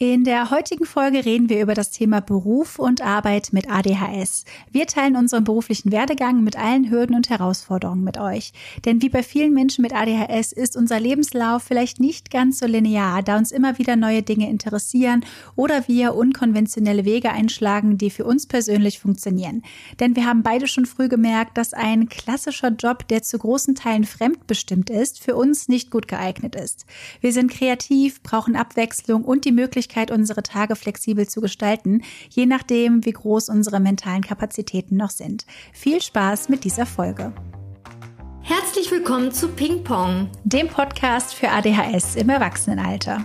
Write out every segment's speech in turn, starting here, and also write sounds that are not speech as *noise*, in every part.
In der heutigen Folge reden wir über das Thema Beruf und Arbeit mit ADHS. Wir teilen unseren beruflichen Werdegang mit allen Hürden und Herausforderungen mit euch. Denn wie bei vielen Menschen mit ADHS ist unser Lebenslauf vielleicht nicht ganz so linear, da uns immer wieder neue Dinge interessieren oder wir unkonventionelle Wege einschlagen, die für uns persönlich funktionieren. Denn wir haben beide schon früh gemerkt, dass ein klassischer Job, der zu großen Teilen fremdbestimmt ist, für uns nicht gut geeignet ist. Wir sind kreativ, brauchen Abwechslung und die Möglichkeit, Möglichkeit, unsere Tage flexibel zu gestalten, je nachdem, wie groß unsere mentalen Kapazitäten noch sind. Viel Spaß mit dieser Folge. Herzlich willkommen zu Ping Pong, dem Podcast für ADHS im Erwachsenenalter.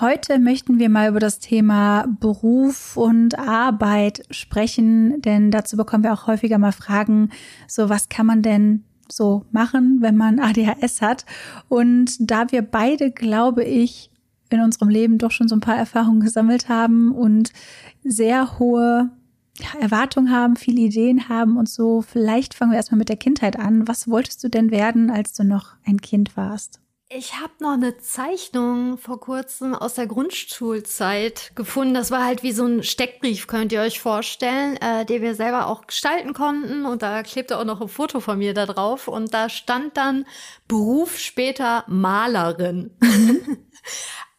Heute möchten wir mal über das Thema Beruf und Arbeit sprechen, denn dazu bekommen wir auch häufiger mal Fragen, so was kann man denn so machen, wenn man ADHS hat? Und da wir beide, glaube ich, in unserem Leben doch schon so ein paar Erfahrungen gesammelt haben und sehr hohe Erwartungen haben, viele Ideen haben und so, vielleicht fangen wir erstmal mit der Kindheit an. Was wolltest du denn werden, als du noch ein Kind warst? Ich habe noch eine Zeichnung vor kurzem aus der Grundschulzeit gefunden. Das war halt wie so ein Steckbrief, könnt ihr euch vorstellen, äh, den wir selber auch gestalten konnten. Und da klebte auch noch ein Foto von mir da drauf. Und da stand dann Beruf später Malerin. *laughs*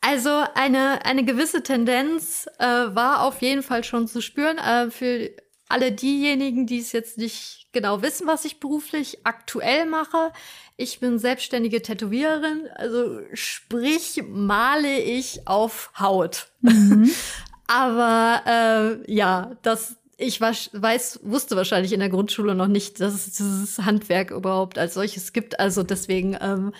also eine, eine gewisse Tendenz äh, war auf jeden Fall schon zu spüren. Äh, für alle diejenigen, die es jetzt nicht genau wissen, was ich beruflich aktuell mache. Ich bin selbstständige Tätowiererin, also sprich male ich auf Haut. Mhm. *laughs* Aber äh, ja, das ich weiß, weiß, wusste wahrscheinlich in der Grundschule noch nicht, dass es dieses Handwerk überhaupt als solches gibt. Also deswegen ähm,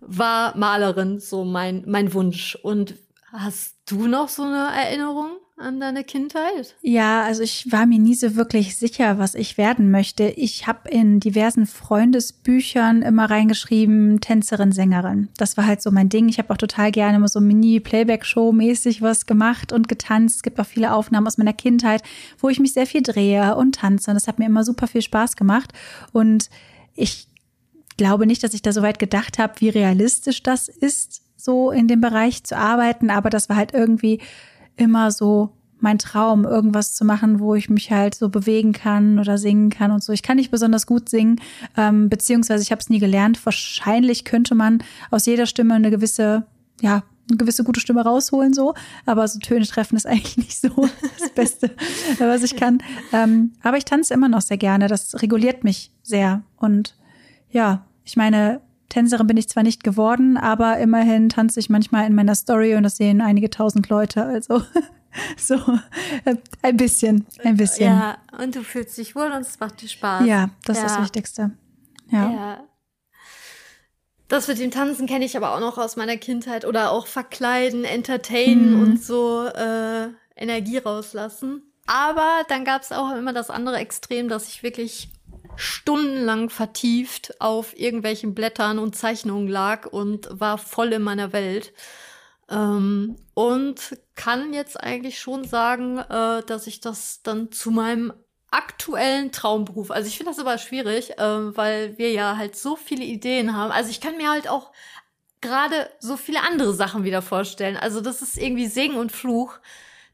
war Malerin so mein mein Wunsch. Und hast du noch so eine Erinnerung? An deine Kindheit? Ja, also ich war mir nie so wirklich sicher, was ich werden möchte. Ich habe in diversen Freundesbüchern immer reingeschrieben, Tänzerin, Sängerin. Das war halt so mein Ding. Ich habe auch total gerne immer so Mini-Playback-Show-mäßig was gemacht und getanzt. Es gibt auch viele Aufnahmen aus meiner Kindheit, wo ich mich sehr viel drehe und tanze. Und das hat mir immer super viel Spaß gemacht. Und ich glaube nicht, dass ich da so weit gedacht habe, wie realistisch das ist, so in dem Bereich zu arbeiten. Aber das war halt irgendwie immer so mein Traum, irgendwas zu machen, wo ich mich halt so bewegen kann oder singen kann und so. Ich kann nicht besonders gut singen, ähm, beziehungsweise ich habe es nie gelernt. Wahrscheinlich könnte man aus jeder Stimme eine gewisse, ja, eine gewisse gute Stimme rausholen, so. Aber so Töne treffen ist *laughs* eigentlich nicht so das Beste, *laughs* was ich kann. Ähm, aber ich tanze immer noch sehr gerne. Das reguliert mich sehr. Und ja, ich meine, Tänzerin bin ich zwar nicht geworden, aber immerhin tanze ich manchmal in meiner Story und das sehen einige tausend Leute. Also *laughs* so äh, ein bisschen, ein bisschen. Ja, und du fühlst dich wohl und es macht dir Spaß. Ja, das ja. ist das Wichtigste. Ja. ja. Das mit dem Tanzen kenne ich aber auch noch aus meiner Kindheit oder auch verkleiden, entertainen mhm. und so äh, Energie rauslassen. Aber dann gab es auch immer das andere Extrem, dass ich wirklich stundenlang vertieft auf irgendwelchen Blättern und Zeichnungen lag und war voll in meiner Welt. Ähm, und kann jetzt eigentlich schon sagen, äh, dass ich das dann zu meinem aktuellen Traumberuf, also ich finde das aber schwierig, äh, weil wir ja halt so viele Ideen haben. Also ich kann mir halt auch gerade so viele andere Sachen wieder vorstellen. Also das ist irgendwie Segen und Fluch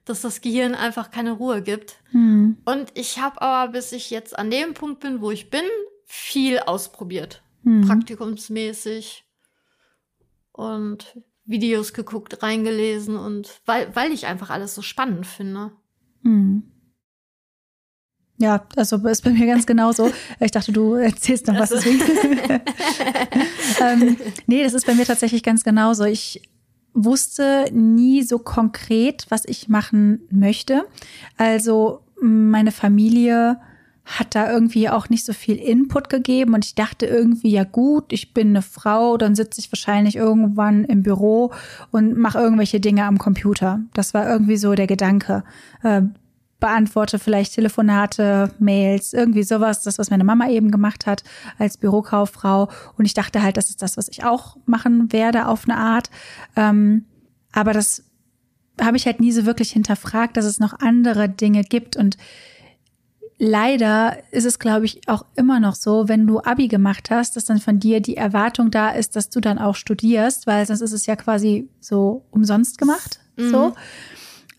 dass das Gehirn einfach keine Ruhe gibt. Mhm. Und ich habe aber, bis ich jetzt an dem Punkt bin, wo ich bin, viel ausprobiert. Mhm. Praktikumsmäßig. Und Videos geguckt, reingelesen und weil, weil ich einfach alles so spannend finde. Mhm. Ja, also ist bei mir ganz genauso. *laughs* Ich dachte, du erzählst noch was. Also. *laughs* *laughs* ähm, nee, das ist bei mir tatsächlich ganz genauso. Ich wusste nie so konkret, was ich machen möchte. Also meine Familie hat da irgendwie auch nicht so viel Input gegeben und ich dachte irgendwie, ja gut, ich bin eine Frau, dann sitze ich wahrscheinlich irgendwann im Büro und mache irgendwelche Dinge am Computer. Das war irgendwie so der Gedanke. Beantworte vielleicht Telefonate, Mails, irgendwie sowas, das, was meine Mama eben gemacht hat als Bürokauffrau. Und ich dachte halt, das ist das, was ich auch machen werde auf eine Art. Ähm, aber das habe ich halt nie so wirklich hinterfragt, dass es noch andere Dinge gibt und leider ist es, glaube ich, auch immer noch so, wenn du Abi gemacht hast, dass dann von dir die Erwartung da ist, dass du dann auch studierst, weil sonst ist es ja quasi so umsonst gemacht. Mhm. So.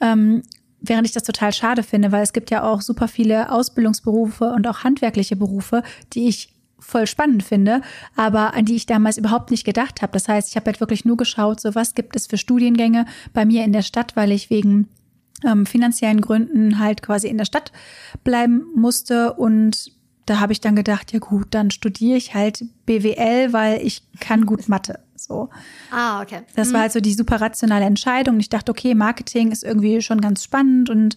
Ähm, während ich das total schade finde, weil es gibt ja auch super viele Ausbildungsberufe und auch handwerkliche Berufe, die ich voll spannend finde, aber an die ich damals überhaupt nicht gedacht habe. Das heißt, ich habe halt wirklich nur geschaut, so was gibt es für Studiengänge bei mir in der Stadt, weil ich wegen ähm, finanziellen Gründen halt quasi in der Stadt bleiben musste und da habe ich dann gedacht, ja gut, dann studiere ich halt BWL, weil ich kann gut Mathe. So. Ah, okay. Das mhm. war halt so die super rationale Entscheidung. Ich dachte, okay, Marketing ist irgendwie schon ganz spannend und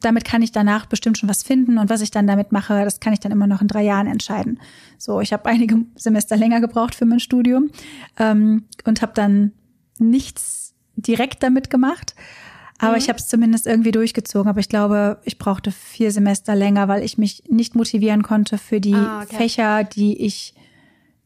damit kann ich danach bestimmt schon was finden und was ich dann damit mache, das kann ich dann immer noch in drei Jahren entscheiden. So, ich habe *laughs* einige Semester länger gebraucht für mein Studium ähm, und habe dann nichts direkt damit gemacht. Aber mhm. ich habe es zumindest irgendwie durchgezogen. Aber ich glaube, ich brauchte vier Semester länger, weil ich mich nicht motivieren konnte für die ah, okay. Fächer, die ich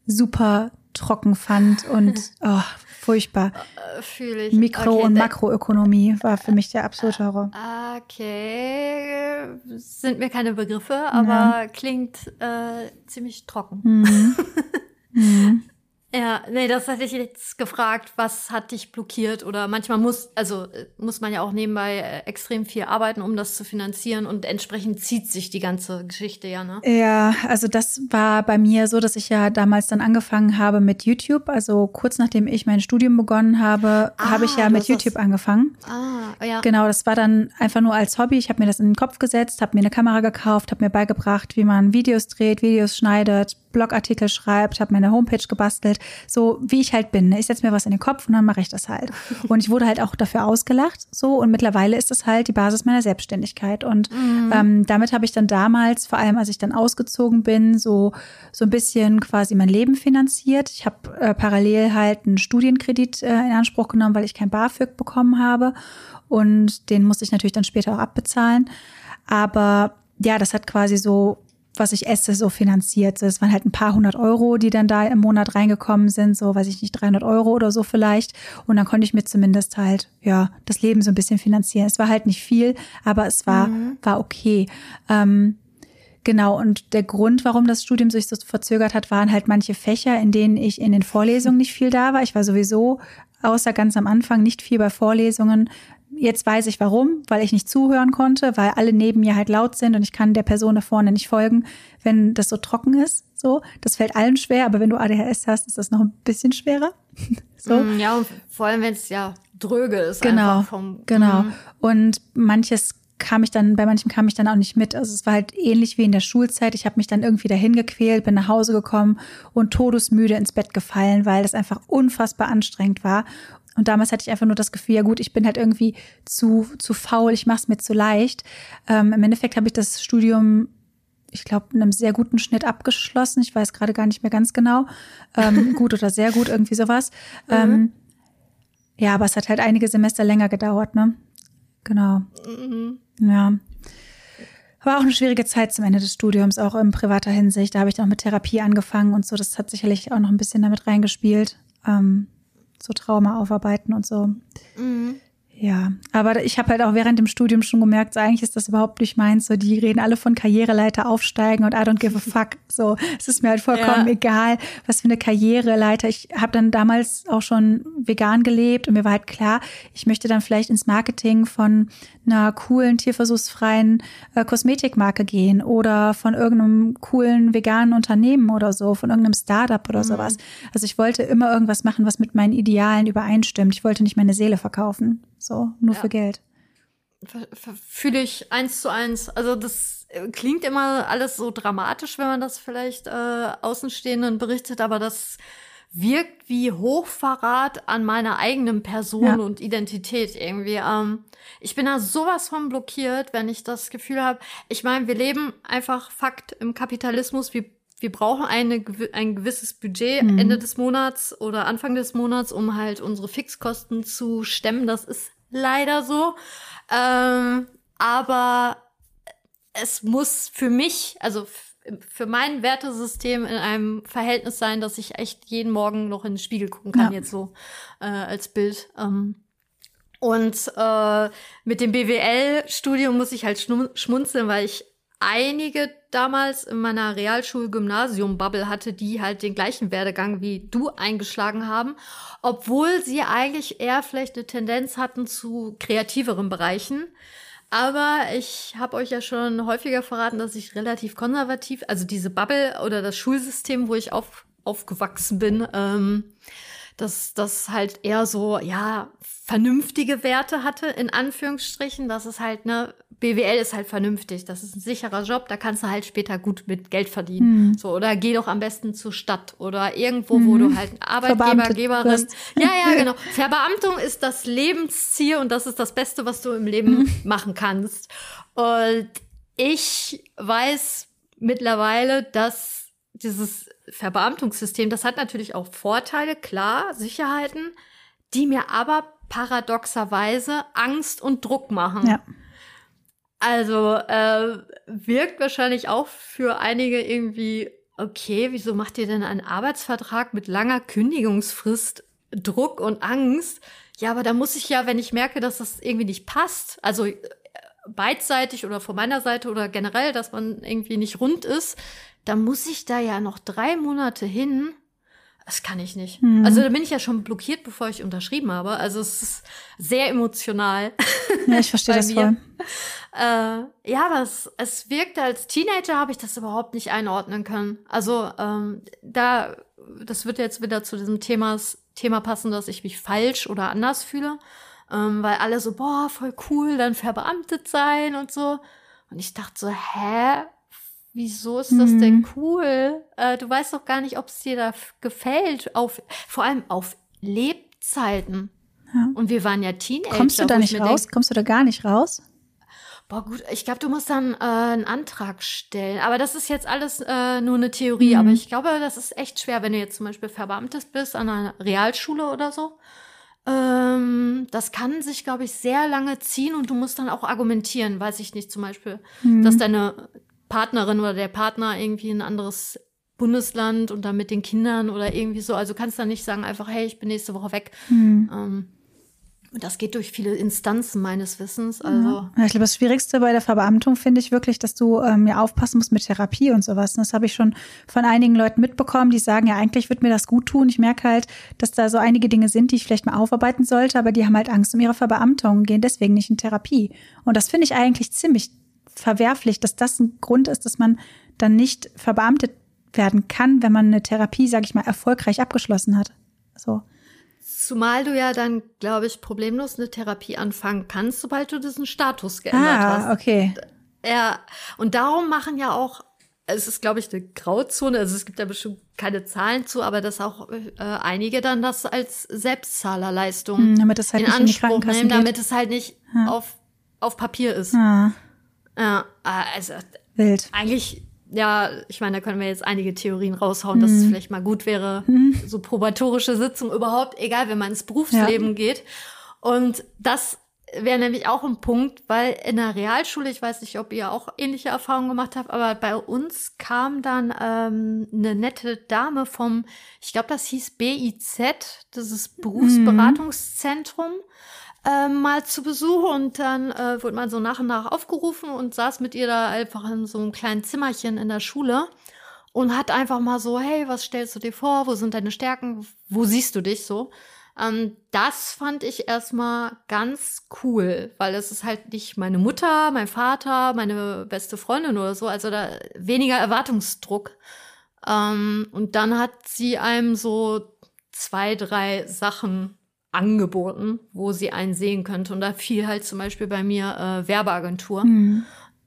super trocken fand und *laughs* oh, furchtbar. Äh, Fühle ich. Mikro- okay, und Makroökonomie war für mich der absolute Horror. Okay, sind mir keine Begriffe, aber ja. klingt äh, ziemlich trocken. Mhm. *laughs* mhm. Ja, nee, das hatte ich jetzt gefragt, was hat dich blockiert oder manchmal muss, also äh, muss man ja auch nebenbei äh, extrem viel arbeiten, um das zu finanzieren und entsprechend zieht sich die ganze Geschichte ja, ne? Ja, also das war bei mir so, dass ich ja damals dann angefangen habe mit YouTube, also kurz nachdem ich mein Studium begonnen habe, ah, habe ich ja mit YouTube das... angefangen. Ah, ja. Genau, das war dann einfach nur als Hobby, ich habe mir das in den Kopf gesetzt, habe mir eine Kamera gekauft, habe mir beigebracht, wie man Videos dreht, Videos schneidet, Blogartikel schreibt, habe meine Homepage gebastelt, so wie ich halt bin. Ne? Ich setze mir was in den Kopf und dann mache ich das halt. *laughs* Und ich wurde halt auch dafür ausgelacht, so und mittlerweile ist das halt die Basis meiner Selbstständigkeit. Und mhm. ähm, damit habe ich dann damals, vor allem als ich dann ausgezogen bin, so so ein bisschen quasi mein Leben finanziert. Ich habe äh, parallel halt einen Studienkredit äh, in Anspruch genommen, weil ich kein BAföG bekommen habe und den musste ich natürlich dann später auch abbezahlen. Aber ja, das hat quasi so was ich esse, so finanziert. Es waren halt ein paar hundert Euro, die dann da im Monat reingekommen sind, so weiß ich nicht, 300 Euro oder so vielleicht. Und dann konnte ich mir zumindest halt, ja, das Leben so ein bisschen finanzieren. Es war halt nicht viel, aber es war, mhm. war okay. Ähm, Genau, und der Grund, warum das Studium sich so verzögert hat, waren halt manche Fächer, in denen ich in den Vorlesungen nicht viel da war. Ich war sowieso, außer ganz am Anfang, nicht viel bei Vorlesungen, Jetzt weiß ich warum, weil ich nicht zuhören konnte, weil alle neben mir halt laut sind und ich kann der Person da vorne nicht folgen, wenn das so trocken ist. So, das fällt allen schwer, aber wenn du ADHS hast, ist das noch ein bisschen schwerer. *laughs* so. Mm, ja, und vor allem wenn es ja dröge ist. Genau, vom, genau. Mm. Und manches kam ich dann, bei manchem kam ich dann auch nicht mit. Also es war halt ähnlich wie in der Schulzeit. Ich habe mich dann irgendwie dahin gequält, bin nach Hause gekommen und todesmüde ins Bett gefallen, weil das einfach unfassbar anstrengend war. Und damals hatte ich einfach nur das Gefühl, ja gut, ich bin halt irgendwie zu, zu faul, ich mache es mir zu leicht. Ähm, Im Endeffekt habe ich das Studium, ich glaube, in einem sehr guten Schnitt abgeschlossen. Ich weiß gerade gar nicht mehr ganz genau. Ähm, *laughs* gut oder sehr gut, irgendwie sowas. Mhm. Ähm, ja, aber es hat halt einige Semester länger gedauert, ne? Genau. Mhm. Ja. War auch eine schwierige Zeit zum Ende des Studiums, auch in privater Hinsicht. Da habe ich dann auch mit Therapie angefangen und so. Das hat sicherlich auch noch ein bisschen damit reingespielt. Ähm, so Trauma aufarbeiten und so. Mhm. Ja, aber ich habe halt auch während dem Studium schon gemerkt, so eigentlich ist das überhaupt nicht meins. So, die reden alle von Karriereleiter aufsteigen und I don't give a fuck. So, es ist mir halt vollkommen ja. egal, was für eine Karriereleiter. Ich habe dann damals auch schon vegan gelebt und mir war halt klar, ich möchte dann vielleicht ins Marketing von einer coolen, tierversuchsfreien äh, Kosmetikmarke gehen oder von irgendeinem coolen veganen Unternehmen oder so, von irgendeinem Startup oder mhm. sowas. Also ich wollte immer irgendwas machen, was mit meinen Idealen übereinstimmt. Ich wollte nicht meine Seele verkaufen. So, nur ja. für Geld. Fühle ich eins zu eins. Also das äh, klingt immer alles so dramatisch, wenn man das vielleicht äh, Außenstehenden berichtet, aber das wirkt wie Hochverrat an meiner eigenen Person ja. und Identität irgendwie. Ähm, ich bin da sowas von blockiert, wenn ich das Gefühl habe. Ich meine, wir leben einfach Fakt im Kapitalismus. Wir, wir brauchen eine, ein gewisses Budget mhm. Ende des Monats oder Anfang des Monats, um halt unsere Fixkosten zu stemmen. Das ist leider so. Ähm, aber es muss für mich, also für mein Wertesystem in einem Verhältnis sein, dass ich echt jeden Morgen noch in den Spiegel gucken kann, ja. jetzt so äh, als Bild. Ähm, und äh, mit dem BWL-Studium muss ich halt schmunzeln, weil ich einige damals in meiner Realschul-Gymnasium-Bubble hatte, die halt den gleichen Werdegang wie du eingeschlagen haben, obwohl sie eigentlich eher vielleicht eine Tendenz hatten zu kreativeren Bereichen. Aber ich habe euch ja schon häufiger verraten, dass ich relativ konservativ, also diese Bubble oder das Schulsystem, wo ich auf, aufgewachsen bin, ähm, dass das halt eher so, ja, vernünftige Werte hatte, in Anführungsstrichen. Das ist halt, ne, BWL ist halt vernünftig. Das ist ein sicherer Job, da kannst du halt später gut mit Geld verdienen. Mhm. So, oder geh doch am besten zur Stadt oder irgendwo, mhm. wo du halt Arbeitgeber, Geberin. Ja, ja, *laughs* genau. Verbeamtung ist das Lebensziel und das ist das Beste, was du im Leben mhm. machen kannst. Und ich weiß mittlerweile, dass dieses Verbeamtungssystem, das hat natürlich auch Vorteile, klar, Sicherheiten, die mir aber paradoxerweise Angst und Druck machen. Ja. Also äh, wirkt wahrscheinlich auch für einige irgendwie, okay, wieso macht ihr denn einen Arbeitsvertrag mit langer Kündigungsfrist Druck und Angst? Ja, aber da muss ich ja, wenn ich merke, dass das irgendwie nicht passt, also äh, beidseitig oder von meiner Seite oder generell, dass man irgendwie nicht rund ist, dann muss ich da ja noch drei Monate hin. Das kann ich nicht. Mhm. Also da bin ich ja schon blockiert, bevor ich unterschrieben habe. Also es ist sehr emotional. Ja, ich verstehe *laughs* das voll. Äh, ja, aber es, es wirkte als Teenager habe ich das überhaupt nicht einordnen können. Also ähm, da, das wird jetzt wieder zu diesem Themas, Thema passen, dass ich mich falsch oder anders fühle. Ähm, weil alle so, boah, voll cool, dann verbeamtet sein und so. Und ich dachte so, hä? Wieso ist das mhm. denn cool? Äh, du weißt doch gar nicht, ob es dir da gefällt. Auf, vor allem auf Lebzeiten. Ja. Und wir waren ja Teenager. Kommst du da nicht raus? Denk, Kommst du da gar nicht raus? Boah, gut, ich glaube, du musst dann äh, einen Antrag stellen. Aber das ist jetzt alles äh, nur eine Theorie. Mhm. Aber ich glaube, das ist echt schwer, wenn du jetzt zum Beispiel Verbeamtet bist an einer Realschule oder so. Ähm, das kann sich, glaube ich, sehr lange ziehen und du musst dann auch argumentieren, weiß ich nicht, zum Beispiel, mhm. dass deine Partnerin oder der Partner irgendwie ein anderes Bundesland und dann mit den Kindern oder irgendwie so. Also kannst dann nicht sagen einfach, hey, ich bin nächste Woche weg. Mhm. Ähm, und das geht durch viele Instanzen meines Wissens. Also ja, ich glaube, das Schwierigste bei der Verbeamtung finde ich wirklich, dass du ähm, ja aufpassen musst mit Therapie und sowas. Und das habe ich schon von einigen Leuten mitbekommen, die sagen, ja, eigentlich wird mir das gut tun. Ich merke halt, dass da so einige Dinge sind, die ich vielleicht mal aufarbeiten sollte, aber die haben halt Angst um ihre Verbeamtung, gehen deswegen nicht in Therapie. Und das finde ich eigentlich ziemlich verwerflich, dass das ein Grund ist, dass man dann nicht verbeamtet werden kann, wenn man eine Therapie, sage ich mal, erfolgreich abgeschlossen hat. So. Zumal du ja dann, glaube ich, problemlos eine Therapie anfangen kannst, sobald du diesen Status geändert ah, hast. Ah, okay. Ja, und darum machen ja auch, es ist, glaube ich, eine Grauzone, also es gibt da bestimmt keine Zahlen zu, aber dass auch äh, einige dann das als Selbstzahlerleistung hm, damit es halt in Anspruch in nehmen, damit es halt nicht ja. auf, auf Papier ist. Ja. Ja, also Wild. eigentlich, ja, ich meine, da können wir jetzt einige Theorien raushauen, mhm. dass es mhm. vielleicht mal gut wäre, mhm. so probatorische Sitzung überhaupt, egal, wenn man ins Berufsleben ja. geht. Und das wäre nämlich auch ein Punkt, weil in der Realschule, ich weiß nicht, ob ihr auch ähnliche Erfahrungen gemacht habt, aber bei uns kam dann ähm, eine nette Dame vom, ich glaube, das hieß BIZ, das ist Berufsberatungszentrum. Mhm äh, mal zu Besuch und dann äh, wurde man so nach und nach aufgerufen und saß mit ihr da einfach in so einem kleinen Zimmerchen in der Schule und hat einfach mal so, hey, was stellst du dir vor? Wo sind deine Stärken? Wo siehst du dich so? Ähm, das fand ich erstmal ganz cool, weil es ist halt nicht meine Mutter, mein Vater, meine beste Freundin oder so, also da weniger Erwartungsdruck. Ähm, und dann hat sie einem so zwei, drei Sachen angeboten, wo sie einen sehen könnte. Und da fiel halt zum Beispiel bei mir äh, Werbeagentur, mhm.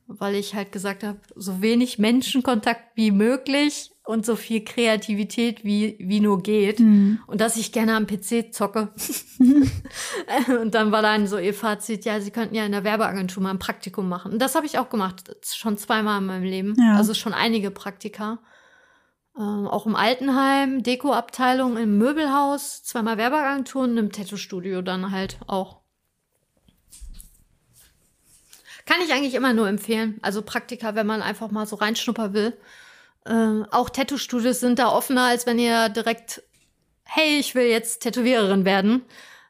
weil ich halt gesagt habe, so wenig Menschenkontakt wie möglich, und so viel Kreativität wie, wie nur geht. Mhm. Und dass ich gerne am PC zocke. *laughs* und dann war dann so ihr Fazit, ja, sie könnten ja in der Werbeagentur mal ein Praktikum machen. Und das habe ich auch gemacht, schon zweimal in meinem Leben. Ja. Also schon einige Praktika. Ähm, auch im Altenheim, Dekoabteilung, im Möbelhaus, zweimal Werbeagenturen, im Tattoo-Studio dann halt auch. Kann ich eigentlich immer nur empfehlen. Also Praktika, wenn man einfach mal so reinschnuppern will. Äh, auch Tattoo-Studios sind da offener, als wenn ihr direkt, hey, ich will jetzt Tätowiererin werden,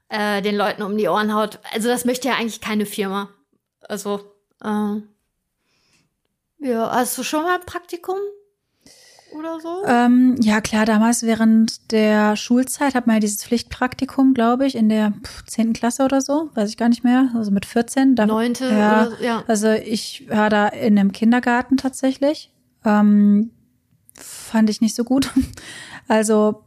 äh, den Leuten um die Ohren haut. Also das möchte ja eigentlich keine Firma. Also, äh, ja, hast du schon mal ein Praktikum oder so? Ähm, ja, klar, damals während der Schulzeit hat man ja dieses Pflichtpraktikum, glaube ich, in der zehnten Klasse oder so, weiß ich gar nicht mehr, also mit 14. Neunte, ja, oder, ja. Also ich war da in einem Kindergarten tatsächlich. Ähm, fand ich nicht so gut. *laughs* Also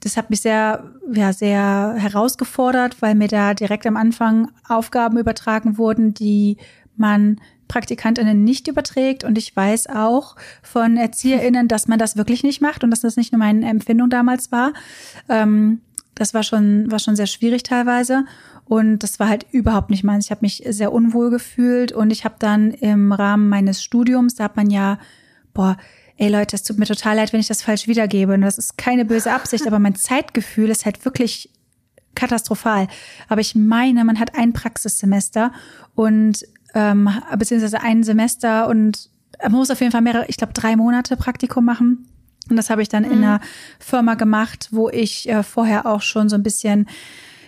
das hat mich sehr, ja, sehr herausgefordert, weil mir da direkt am Anfang Aufgaben übertragen wurden, die man PraktikantInnen nicht überträgt. Und ich weiß auch von ErzieherInnen, dass man das wirklich nicht macht und dass das nicht nur meine Empfindung damals war. Ähm, das war schon, war schon sehr schwierig teilweise. Und das war halt überhaupt nicht meins. Ich habe mich sehr unwohl gefühlt und ich habe dann im Rahmen meines Studiums, da hat man ja, boah, ey Leute, es tut mir total leid, wenn ich das falsch wiedergebe. Und das ist keine böse Absicht, aber mein Zeitgefühl ist halt wirklich katastrophal. Aber ich meine, man hat ein Praxissemester und ähm, beziehungsweise ein Semester und man muss auf jeden Fall mehrere, ich glaube, drei Monate Praktikum machen. Und das habe ich dann mhm. in einer Firma gemacht, wo ich äh, vorher auch schon so ein bisschen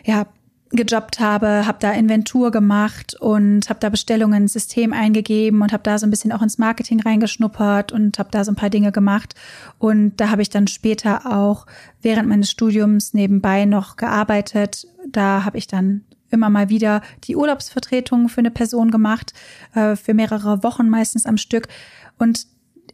ja gejobbt habe, habe da Inventur gemacht und habe da Bestellungen ins System eingegeben und habe da so ein bisschen auch ins Marketing reingeschnuppert und habe da so ein paar Dinge gemacht. Und da habe ich dann später auch während meines Studiums nebenbei noch gearbeitet. Da habe ich dann immer mal wieder die Urlaubsvertretung für eine Person gemacht, äh, für mehrere Wochen meistens am Stück. Und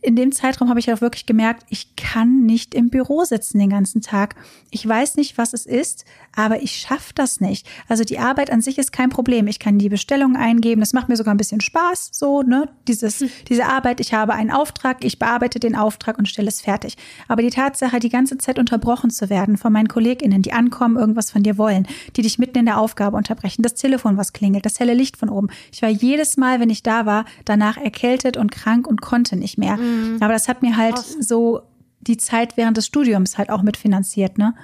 in dem Zeitraum habe ich auch wirklich gemerkt, ich kann nicht im Büro sitzen den ganzen Tag. Ich weiß nicht, was es ist, aber ich schaffe das nicht. Also die Arbeit an sich ist kein Problem. Ich kann die Bestellung eingeben. Das macht mir sogar ein bisschen Spaß, so, ne? Dieses, hm. diese Arbeit. Ich habe einen Auftrag, ich bearbeite den Auftrag und stelle es fertig. Aber die Tatsache, die ganze Zeit unterbrochen zu werden von meinen KollegInnen, die ankommen, irgendwas von dir wollen, die dich mitten in der Aufgabe unterbrechen, das Telefon, was klingelt, das helle Licht von oben. Ich war jedes Mal, wenn ich da war, danach erkältet und krank und konnte nicht mehr. Mhm. Aber das hat mir halt Krass. so die Zeit während des Studiums halt auch mitfinanziert, ne?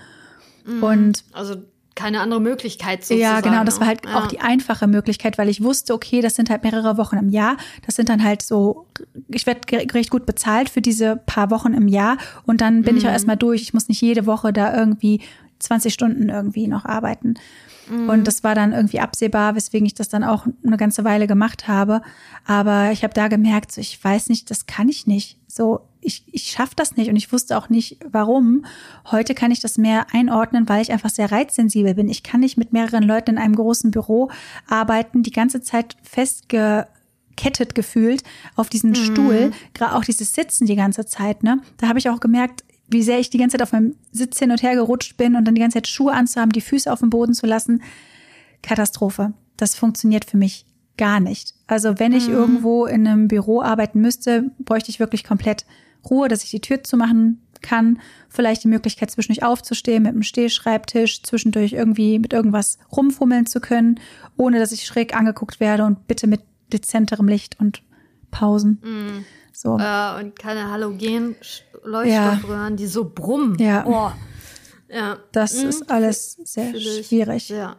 Mhm. Und also keine andere Möglichkeit sozusagen. Ja, genau, das war halt ja. auch die einfache Möglichkeit, weil ich wusste, okay, das sind halt mehrere Wochen im Jahr. Das sind dann halt so, ich werde recht gut bezahlt für diese paar Wochen im Jahr und dann bin mhm. ich auch erstmal durch. Ich muss nicht jede Woche da irgendwie 20 Stunden irgendwie noch arbeiten. Mhm. Und das war dann irgendwie absehbar, weswegen ich das dann auch eine ganze Weile gemacht habe. Aber ich habe da gemerkt, so, ich weiß nicht, das kann ich nicht. So, ich, ich schaffe das nicht und ich wusste auch nicht, warum. Heute kann ich das mehr einordnen, weil ich einfach sehr reizsensibel bin. Ich kann nicht mit mehreren Leuten in einem großen Büro arbeiten, die ganze Zeit festgekettet gefühlt auf diesen mhm. Stuhl, gerade auch dieses Sitzen die ganze Zeit, ne? Da habe ich auch gemerkt, wie sehr ich die ganze Zeit auf meinem Sitz hin und her gerutscht bin und dann die ganze Zeit Schuhe anzuhaben, die Füße auf dem Boden zu lassen. Katastrophe. Das funktioniert für mich gar nicht. Also wenn ich mhm. irgendwo in einem Büro arbeiten müsste, bräuchte ich wirklich komplett Ruhe, dass ich die Tür zumachen kann. Vielleicht die Möglichkeit, zwischendurch aufzustehen mit einem Stehschreibtisch, zwischendurch irgendwie mit irgendwas rumfummeln zu können, ohne dass ich schräg angeguckt werde und bitte mit dezenterem Licht und Pausen. Mhm. So. Äh, und keine Halogen-Leuchtstoffröhren, ja. die so brummen. Ja. Oh. ja. Das mhm. ist alles sehr schwierig. Ja.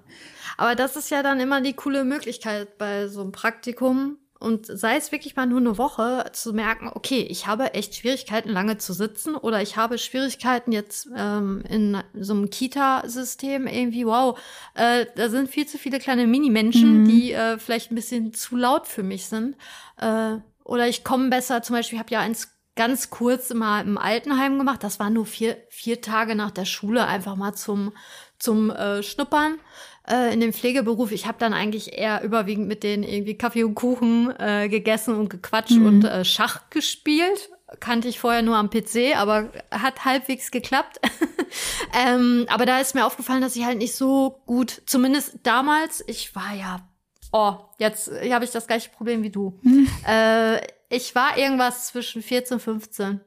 Aber das ist ja dann immer die coole Möglichkeit bei so einem Praktikum. Und sei es wirklich mal nur eine Woche, zu merken, okay, ich habe echt Schwierigkeiten, lange zu sitzen oder ich habe Schwierigkeiten jetzt ähm, in so einem Kita-System irgendwie, wow, äh, da sind viel zu viele kleine Mini-Menschen, mhm. die äh, vielleicht ein bisschen zu laut für mich sind. Äh, oder ich komme besser, zum Beispiel, ich habe ja eins ganz kurz mal im Altenheim gemacht. Das war nur vier, vier Tage nach der Schule, einfach mal zum, zum äh, Schnuppern äh, in dem Pflegeberuf. Ich habe dann eigentlich eher überwiegend mit denen irgendwie Kaffee und Kuchen äh, gegessen und gequatscht mhm. und äh, Schach gespielt. Kannte ich vorher nur am PC, aber hat halbwegs geklappt. *laughs* ähm, aber da ist mir aufgefallen, dass ich halt nicht so gut, zumindest damals, ich war ja Oh, jetzt habe ich das gleiche Problem wie du. Hm. Äh, ich war irgendwas zwischen 14 und 15.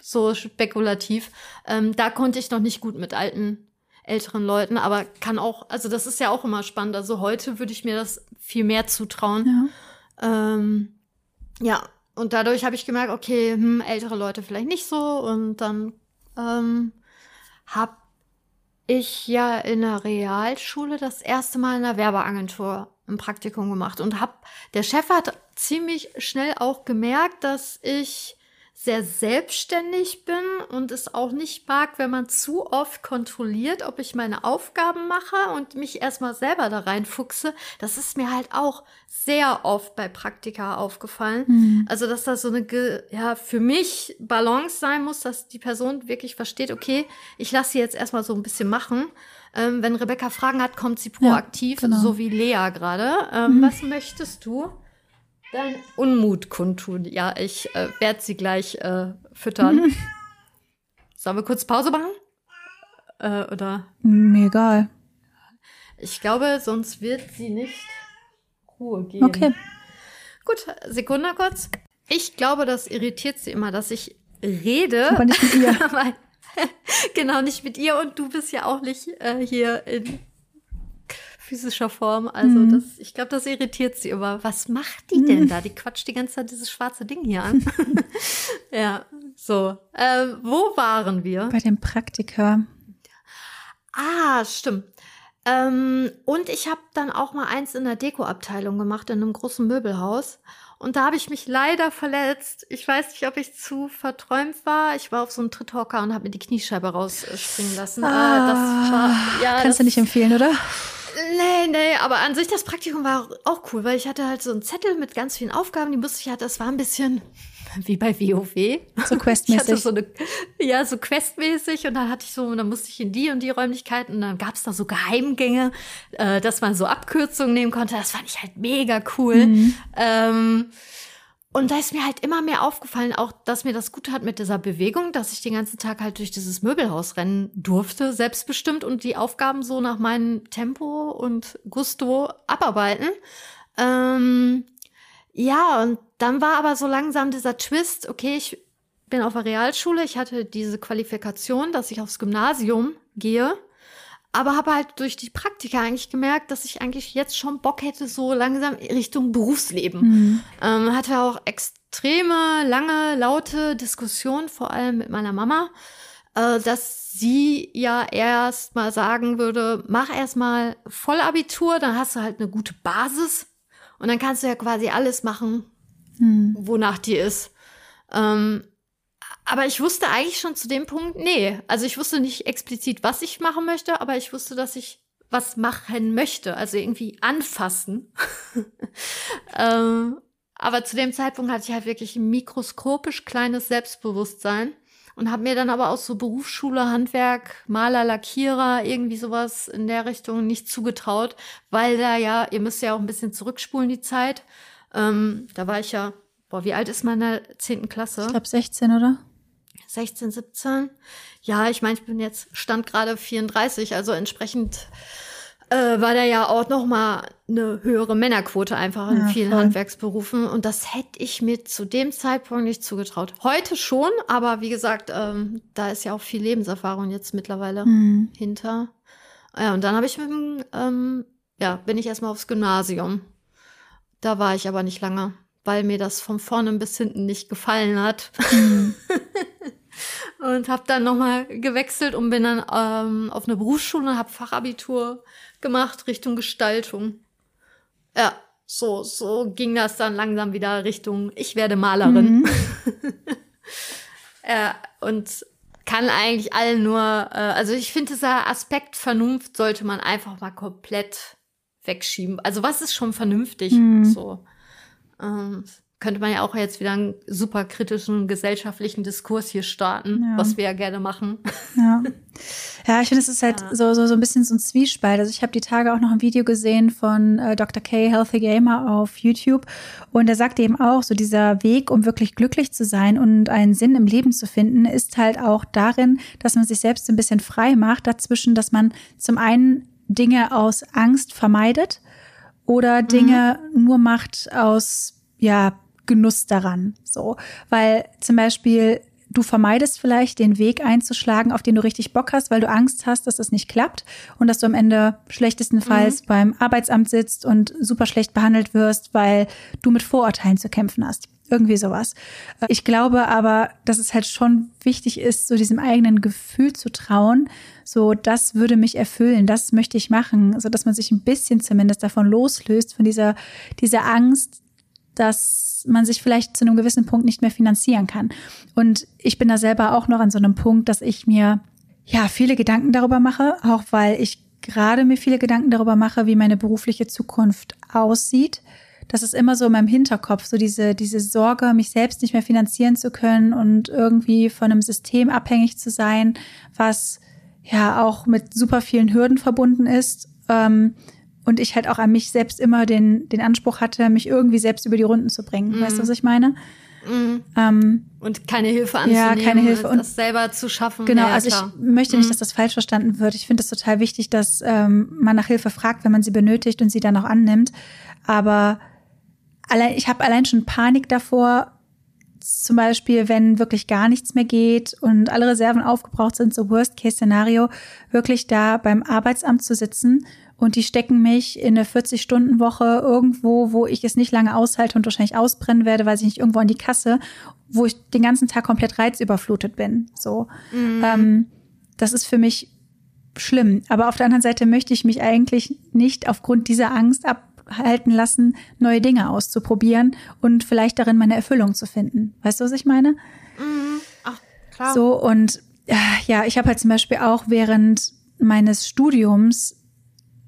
so spekulativ. Ähm, da konnte ich noch nicht gut mit alten, älteren Leuten, aber kann auch, also das ist ja auch immer spannend. Also heute würde ich mir das viel mehr zutrauen. Ja, ähm, ja. und dadurch habe ich gemerkt, okay, hm, ältere Leute vielleicht nicht so. Und dann ähm, habe ich ja in der Realschule das erste Mal in der Werbeagentur ein Praktikum gemacht und hab der Chef hat ziemlich schnell auch gemerkt, dass ich sehr selbstständig bin und es auch nicht mag, wenn man zu oft kontrolliert, ob ich meine Aufgaben mache und mich erstmal selber da reinfuchse. Das ist mir halt auch sehr oft bei Praktika aufgefallen. Mhm. Also, dass da so eine, ja, für mich Balance sein muss, dass die Person wirklich versteht, okay, ich lasse sie jetzt erstmal so ein bisschen machen. Ähm, wenn Rebecca Fragen hat, kommt sie proaktiv, ja, genau. so wie Lea gerade. Ähm, mhm. Was möchtest du? Dein Unmut kundtun. Ja, ich äh, werde sie gleich äh, füttern. Mhm. Sollen wir kurz Pause machen? Äh, oder? Mir egal. Ich glaube, sonst wird sie nicht Ruhe geben. Okay. Gut, Sekunde kurz. Ich glaube, das irritiert sie immer, dass ich rede. Aber nicht mit ihr. *laughs* *laughs* genau, nicht mit ihr und du bist ja auch nicht äh, hier in physischer Form. Also mhm. das, ich glaube, das irritiert sie immer. Was macht die denn mhm. da? Die quatscht die ganze Zeit dieses schwarze Ding hier an. *laughs* *laughs* ja, so. Äh, wo waren wir? Bei dem Praktiker. Ah, stimmt. Ähm, und ich habe dann auch mal eins in der Dekoabteilung gemacht, in einem großen Möbelhaus. Und da habe ich mich leider verletzt. Ich weiß nicht, ob ich zu verträumt war. Ich war auf so einem Tritthocker und habe mir die Kniescheibe rausspringen lassen. Ah, das war, ja, kannst das, du nicht empfehlen, oder? Nee, nee, aber an sich das Praktikum war auch cool, weil ich hatte halt so einen Zettel mit ganz vielen Aufgaben, die musste ich halt, das war ein bisschen *laughs* wie bei WoW. So *laughs* questmäßig. So eine, ja, so questmäßig und dann hatte ich so, und dann musste ich in die und die Räumlichkeiten und dann gab es da so Geheimgänge, äh, dass man so Abkürzungen nehmen konnte. Das fand ich halt mega cool. Mhm. Ähm, und da ist mir halt immer mehr aufgefallen, auch, dass mir das gut hat mit dieser Bewegung, dass ich den ganzen Tag halt durch dieses Möbelhaus rennen durfte, selbstbestimmt und die Aufgaben so nach meinem Tempo und Gusto abarbeiten. Ähm, ja, und dann war aber so langsam dieser Twist, okay, ich bin auf der Realschule, ich hatte diese Qualifikation, dass ich aufs Gymnasium gehe, aber habe halt durch die Praktika eigentlich gemerkt, dass ich eigentlich jetzt schon Bock hätte, so langsam Richtung Berufsleben. Mhm. Ähm, hatte auch extreme, lange, laute Diskussionen, vor allem mit meiner Mama, äh, dass sie ja erst mal sagen würde, mach erst mal Vollabitur, dann hast du halt eine gute Basis und dann kannst du ja quasi alles machen, hm. wonach dir ist. Ähm, aber ich wusste eigentlich schon zu dem Punkt, nee. Also ich wusste nicht explizit, was ich machen möchte, aber ich wusste, dass ich was machen möchte. Also irgendwie anfassen. *laughs* ähm, aber zu dem Zeitpunkt hatte ich halt wirklich ein mikroskopisch kleines Selbstbewusstsein und habe mir dann aber aus so Berufsschule, Handwerk, Maler, Lackierer, irgendwie sowas in der Richtung nicht zugetraut, weil da ja, ihr müsst ja auch ein bisschen zurückspulen die Zeit. Ähm, da war ich ja, boah, wie alt ist man in der zehnten Klasse? Ich glaube 16, oder? 16, 17. Ja, ich meine, ich bin jetzt stand gerade 34, also entsprechend äh, war da ja auch noch mal eine höhere Männerquote einfach in ja, vielen voll. Handwerksberufen und das hätte ich mir zu dem Zeitpunkt nicht zugetraut. Heute schon, aber wie gesagt, ähm, da ist ja auch viel Lebenserfahrung jetzt mittlerweile mhm. hinter. Ja, und dann habe ich mit dem, ähm, ja, bin ich erstmal aufs Gymnasium. Da war ich aber nicht lange, weil mir das von vorne bis hinten nicht gefallen hat. Mhm. *laughs* und habe dann nochmal gewechselt und bin dann ähm, auf eine Berufsschule und habe Fachabitur gemacht Richtung Gestaltung. Ja, so, so ging das dann langsam wieder Richtung, ich werde Malerin. Mhm. *laughs* ja, und kann eigentlich allen nur, äh, also ich finde, dieser Aspekt Vernunft sollte man einfach mal komplett wegschieben. Also was ist schon vernünftig? Mhm. So. Ähm, könnte man ja auch jetzt wieder einen super kritischen gesellschaftlichen Diskurs hier starten, ja. was wir ja gerne machen. Ja, ja ich finde, es ist halt ja. so, so, so ein bisschen so ein Zwiespalt. Also ich habe die Tage auch noch ein Video gesehen von äh, Dr. K, Healthy Gamer auf YouTube. Und er sagt eben auch, so dieser Weg, um wirklich glücklich zu sein und einen Sinn im Leben zu finden, ist halt auch darin, dass man sich selbst ein bisschen frei macht, dazwischen, dass man zum einen Dinge aus Angst vermeidet oder Dinge mhm. nur macht aus ja, Genuss daran. So, weil zum Beispiel du vermeidest vielleicht den Weg einzuschlagen, auf den du richtig Bock hast, weil du Angst hast, dass es nicht klappt und dass du am Ende schlechtestenfalls mhm. beim Arbeitsamt sitzt und super schlecht behandelt wirst, weil du mit Vorurteilen zu kämpfen hast. Irgendwie sowas. Ich glaube aber, dass es halt schon wichtig ist, so diesem eigenen Gefühl zu trauen. So, das würde mich erfüllen, das möchte ich machen, so dass man sich ein bisschen zumindest davon loslöst, von dieser, dieser Angst, dass man sich vielleicht zu einem gewissen Punkt nicht mehr finanzieren kann. Und ich bin da selber auch noch an so einem Punkt, dass ich mir ja viele Gedanken darüber mache, auch weil ich gerade mir viele Gedanken darüber mache, wie meine berufliche Zukunft aussieht. Das ist immer so in meinem Hinterkopf, so diese, diese Sorge, mich selbst nicht mehr finanzieren zu können und irgendwie von einem System abhängig zu sein, was ja auch mit super vielen Hürden verbunden ist. Ähm, und ich halt auch an mich selbst immer den, den Anspruch hatte, mich irgendwie selbst über die Runden zu bringen. Mhm. Weißt du, was ich meine? Mhm. Ähm, und keine Hilfe anzunehmen, ja, keine Hilfe. und das selber zu schaffen. Genau, ja, also ich möchte nicht, mhm. dass das falsch verstanden wird. Ich finde es total wichtig, dass ähm, man nach Hilfe fragt, wenn man sie benötigt und sie dann auch annimmt. Aber allein, ich habe allein schon Panik davor, zum Beispiel, wenn wirklich gar nichts mehr geht und alle Reserven aufgebraucht sind, so Worst-Case-Szenario, wirklich da beim Arbeitsamt zu sitzen und die stecken mich in eine 40-Stunden-Woche irgendwo, wo ich es nicht lange aushalte und wahrscheinlich ausbrennen werde, weil ich nicht irgendwo an die Kasse, wo ich den ganzen Tag komplett reizüberflutet bin. So, mhm. ähm, das ist für mich schlimm. Aber auf der anderen Seite möchte ich mich eigentlich nicht aufgrund dieser Angst abhalten lassen, neue Dinge auszuprobieren und vielleicht darin meine Erfüllung zu finden. Weißt du, was ich meine? Mhm. Ach, klar. So, und äh, ja, ich habe halt zum Beispiel auch während meines Studiums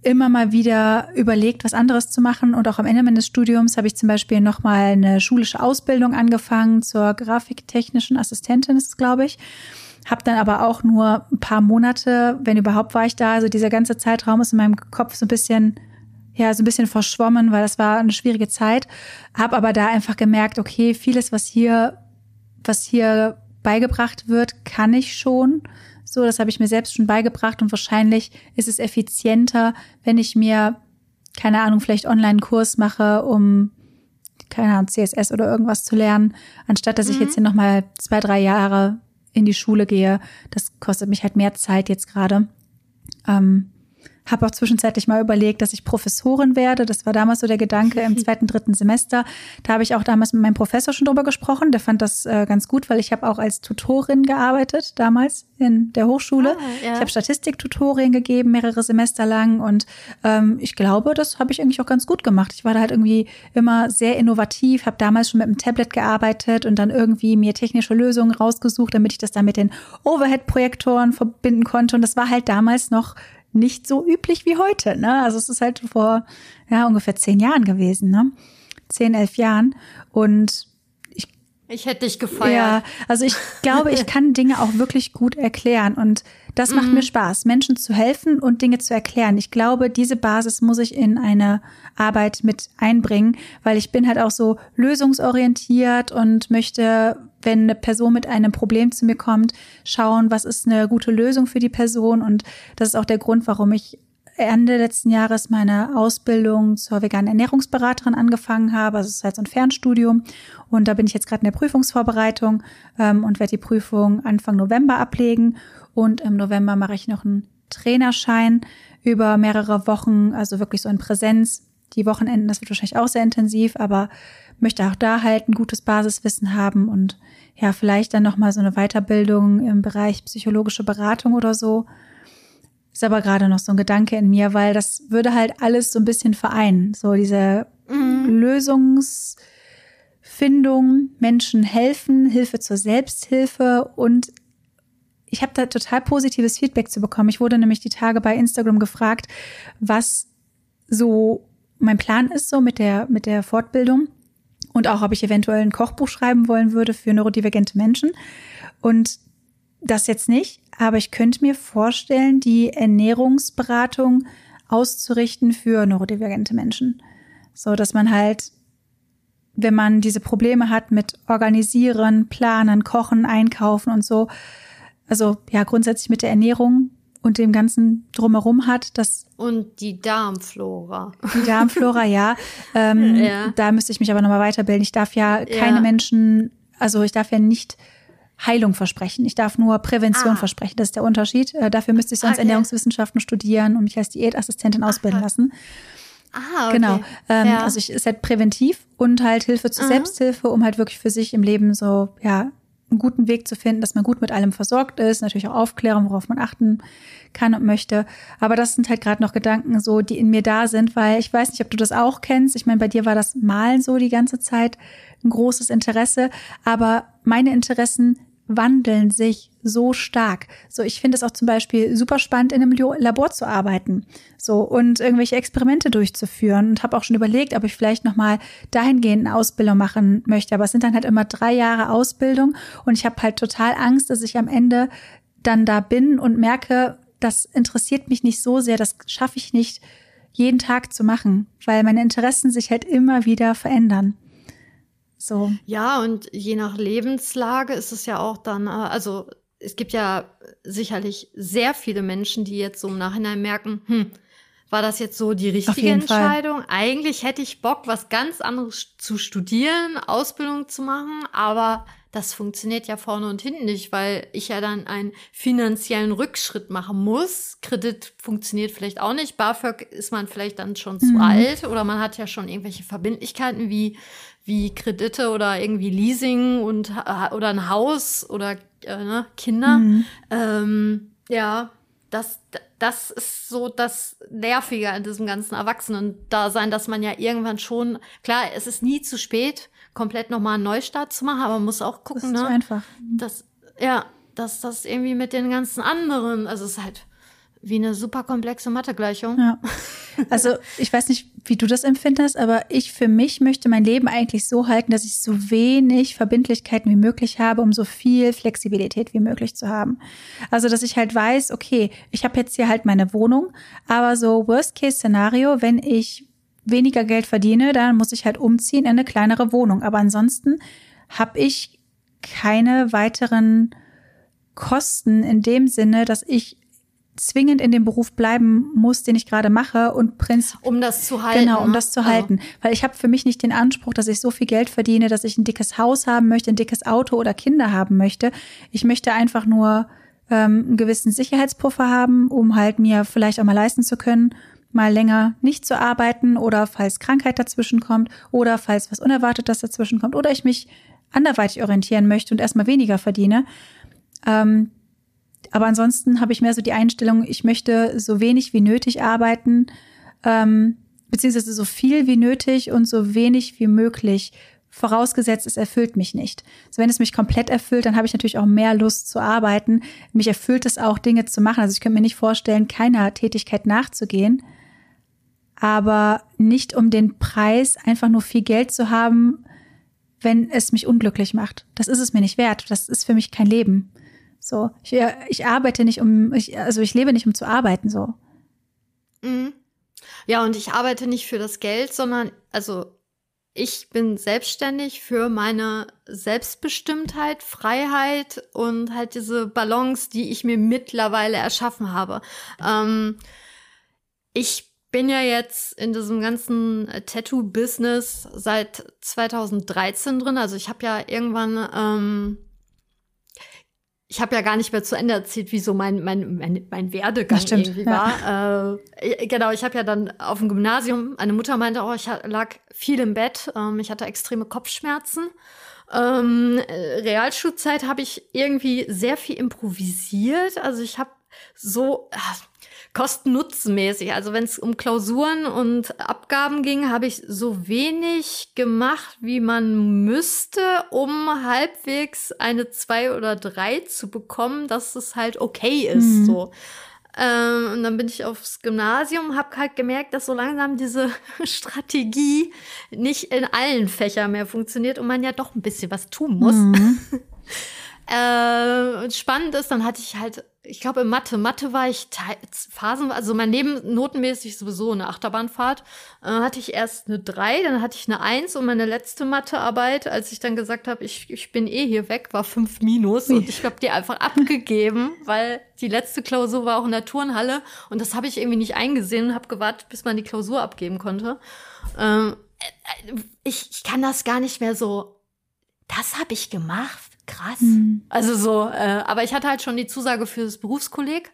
immer mal wieder überlegt, was anderes zu machen. Und auch am Ende meines Studiums habe ich zum Beispiel nochmal eine schulische Ausbildung angefangen zur grafiktechnischen Assistentin, ist es, glaube ich. Habe dann aber auch nur ein paar Monate, wenn überhaupt, war ich da. Also dieser ganze Zeitraum ist in meinem Kopf so ein bisschen, ja, so ein bisschen verschwommen, weil das war eine schwierige Zeit. Habe aber da einfach gemerkt, okay, vieles, was hier, was hier beigebracht wird, kann ich schon. So, das habe ich mir selbst schon beigebracht und wahrscheinlich ist es effizienter, wenn ich mir, keine Ahnung, vielleicht online einen Kurs mache, um, keine Ahnung, CSS oder irgendwas zu lernen, anstatt dass mhm. ich jetzt hier nochmal zwei, drei Jahre in die Schule gehe. Das kostet mich halt mehr Zeit jetzt gerade. Ähm, habe auch zwischenzeitlich mal überlegt, dass ich Professorin werde. Das war damals so der Gedanke im *laughs* zweiten, dritten Semester. Da habe ich auch damals mit meinem Professor schon drüber gesprochen. Der fand das äh, ganz gut, weil ich habe auch als Tutorin gearbeitet damals in der Hochschule. Ah, ja. Ich habe Statistiktutorien gegeben, mehrere Semester lang. Und ähm, ich glaube, das habe ich eigentlich auch ganz gut gemacht. Ich war da halt irgendwie immer sehr innovativ, habe damals schon mit dem Tablet gearbeitet und dann irgendwie mir technische Lösungen rausgesucht, damit ich das dann mit den Overhead-Projektoren verbinden konnte. Und das war halt damals noch nicht so üblich wie heute. Ne? Also es ist halt vor ja, ungefähr zehn Jahren gewesen, ne? Zehn, elf Jahren. Und ich. Ich hätte dich gefeiert. Ja, also ich glaube, ich *laughs* kann Dinge auch wirklich gut erklären. Und das macht mhm. mir Spaß, Menschen zu helfen und Dinge zu erklären. Ich glaube, diese Basis muss ich in eine Arbeit mit einbringen, weil ich bin halt auch so lösungsorientiert und möchte wenn eine Person mit einem Problem zu mir kommt, schauen, was ist eine gute Lösung für die Person. Und das ist auch der Grund, warum ich Ende letzten Jahres meine Ausbildung zur veganen Ernährungsberaterin angefangen habe. Also es ist halt so ein Fernstudium. Und da bin ich jetzt gerade in der Prüfungsvorbereitung ähm, und werde die Prüfung Anfang November ablegen. Und im November mache ich noch einen Trainerschein über mehrere Wochen, also wirklich so in Präsenz. Die Wochenenden, das wird wahrscheinlich auch sehr intensiv, aber möchte auch da halt ein gutes Basiswissen haben und ja, vielleicht dann nochmal so eine Weiterbildung im Bereich psychologische Beratung oder so. Ist aber gerade noch so ein Gedanke in mir, weil das würde halt alles so ein bisschen vereinen. So diese mhm. Lösungsfindung, Menschen helfen, Hilfe zur Selbsthilfe und ich habe da total positives Feedback zu bekommen. Ich wurde nämlich die Tage bei Instagram gefragt, was so mein Plan ist so mit der mit der Fortbildung und auch, ob ich eventuell ein Kochbuch schreiben wollen würde für neurodivergente Menschen. Und das jetzt nicht, aber ich könnte mir vorstellen, die Ernährungsberatung auszurichten für neurodivergente Menschen. So, dass man halt, wenn man diese Probleme hat mit Organisieren, Planen, Kochen, Einkaufen und so, also ja, grundsätzlich mit der Ernährung und dem ganzen drumherum hat. Das und die Darmflora. Die Darmflora, ja. *laughs* Ähm, ja. Da müsste ich mich aber nochmal weiterbilden. Ich darf ja keine ja. Menschen, also ich darf ja nicht Heilung versprechen. Ich darf nur Prävention ah. versprechen. Das ist der Unterschied. Äh, dafür müsste ich sonst okay. Ernährungswissenschaften studieren und mich als Diätassistentin ausbilden lassen. Ah, okay. Genau. Ähm, ja. Also ich ist halt präventiv und halt Hilfe zur Aha. Selbsthilfe, um halt wirklich für sich im Leben so, ja, einen guten Weg zu finden, dass man gut mit allem versorgt ist, natürlich auch Aufklärung, worauf man achten kann und möchte. Aber das sind halt gerade noch Gedanken so, die in mir da sind, weil ich weiß nicht, ob du das auch kennst. Ich meine, bei dir war das Malen so die ganze Zeit ein großes Interesse, aber meine Interessen wandeln sich so stark. So, ich finde es auch zum Beispiel super spannend, in einem Labor zu arbeiten, so und irgendwelche Experimente durchzuführen und habe auch schon überlegt, ob ich vielleicht noch mal dahingehend eine Ausbildung machen möchte. Aber es sind dann halt immer drei Jahre Ausbildung und ich habe halt total Angst, dass ich am Ende dann da bin und merke, das interessiert mich nicht so sehr, das schaffe ich nicht jeden Tag zu machen, weil meine Interessen sich halt immer wieder verändern. So. Ja, und je nach Lebenslage ist es ja auch dann, äh, also es gibt ja sicherlich sehr viele Menschen, die jetzt so im Nachhinein merken, hm, war das jetzt so die richtige Entscheidung? Fall. Eigentlich hätte ich Bock, was ganz anderes zu studieren, Ausbildung zu machen, aber das funktioniert ja vorne und hinten nicht, weil ich ja dann einen finanziellen Rückschritt machen muss. Kredit funktioniert vielleicht auch nicht. BAföG ist man vielleicht dann schon mhm. zu alt oder man hat ja schon irgendwelche Verbindlichkeiten wie, wie Kredite oder irgendwie Leasing und oder ein Haus oder äh, ne, Kinder. Mhm. Ähm, ja, das, das ist so das Nervige an diesem ganzen Erwachsenen-Dasein, dass man ja irgendwann schon, klar, es ist nie zu spät, komplett nochmal einen Neustart zu machen, aber man muss auch gucken, das ist ne? So einfach. Das, ja, dass das irgendwie mit den ganzen anderen, also es ist halt wie eine super komplexe Mathegleichung. Ja. Also ich weiß nicht, wie du das empfindest, aber ich für mich möchte mein Leben eigentlich so halten, dass ich so wenig Verbindlichkeiten wie möglich habe, um so viel Flexibilität wie möglich zu haben. Also dass ich halt weiß, okay, ich habe jetzt hier halt meine Wohnung, aber so Worst-Case-Szenario, wenn ich weniger Geld verdiene, dann muss ich halt umziehen in eine kleinere Wohnung. Aber ansonsten habe ich keine weiteren Kosten in dem Sinne, dass ich zwingend in dem Beruf bleiben muss, den ich gerade mache und Prinz um das zu halten. Genau, um ne? das zu also. halten, weil ich habe für mich nicht den Anspruch, dass ich so viel Geld verdiene, dass ich ein dickes Haus haben möchte, ein dickes Auto oder Kinder haben möchte. Ich möchte einfach nur ähm, einen gewissen Sicherheitspuffer haben, um halt mir vielleicht auch mal leisten zu können, mal länger nicht zu arbeiten oder falls Krankheit dazwischen kommt oder falls was Unerwartetes dazwischen kommt oder ich mich anderweitig orientieren möchte und erstmal weniger verdiene. Ähm, aber ansonsten habe ich mehr so die Einstellung, ich möchte so wenig wie nötig arbeiten, ähm, beziehungsweise so viel wie nötig und so wenig wie möglich. Vorausgesetzt, es erfüllt mich nicht. Also wenn es mich komplett erfüllt, dann habe ich natürlich auch mehr Lust zu arbeiten. Mich erfüllt es auch, Dinge zu machen. Also ich könnte mir nicht vorstellen, keiner Tätigkeit nachzugehen. Aber nicht um den Preis, einfach nur viel Geld zu haben, wenn es mich unglücklich macht. Das ist es mir nicht wert. Das ist für mich kein Leben. So, ich, ich arbeite nicht um, ich, also ich lebe nicht um zu arbeiten, so. Mhm. Ja, und ich arbeite nicht für das Geld, sondern, also ich bin selbstständig für meine Selbstbestimmtheit, Freiheit und halt diese Balance, die ich mir mittlerweile erschaffen habe. Ähm, ich bin ja jetzt in diesem ganzen Tattoo-Business seit 2013 drin. Also ich habe ja irgendwann ähm, ich habe ja gar nicht mehr zu Ende erzählt, wie so mein, mein, mein, mein Werdegang stimmt, irgendwie war. Äh, genau, ich habe ja dann auf dem Gymnasium, eine Mutter meinte, oh, ich lag viel im Bett, ähm, ich hatte extreme Kopfschmerzen. Ähm, Realschulzeit habe ich irgendwie sehr viel improvisiert. Also ich habe so, kosten-nutzen-mäßig. Also wenn es um Klausuren und Abgaben ging, habe ich so wenig gemacht, wie man müsste, um halbwegs eine zwei oder drei zu bekommen, dass es halt okay ist. Mhm. So. Ähm, und dann bin ich aufs Gymnasium, habe halt gemerkt, dass so langsam diese *laughs* Strategie nicht in allen Fächern mehr funktioniert und man ja doch ein bisschen was tun muss. Mhm. *laughs* äh, spannend ist, dann hatte ich halt ich glaube, in Mathe. Mathe war ich Phasen, also mein Leben notenmäßig sowieso eine Achterbahnfahrt. Äh, hatte ich erst eine 3, dann hatte ich eine 1 und meine letzte Mathearbeit, als ich dann gesagt habe, ich, ich bin eh hier weg, war 5 minus und *laughs* ich habe die einfach abgegeben, weil die letzte Klausur war auch in der Turnhalle und das habe ich irgendwie nicht eingesehen und habe gewartet, bis man die Klausur abgeben konnte. Ähm, äh, ich, ich kann das gar nicht mehr so. Das habe ich gemacht krass. Mhm. Also so, äh, aber ich hatte halt schon die Zusage fürs Berufskolleg,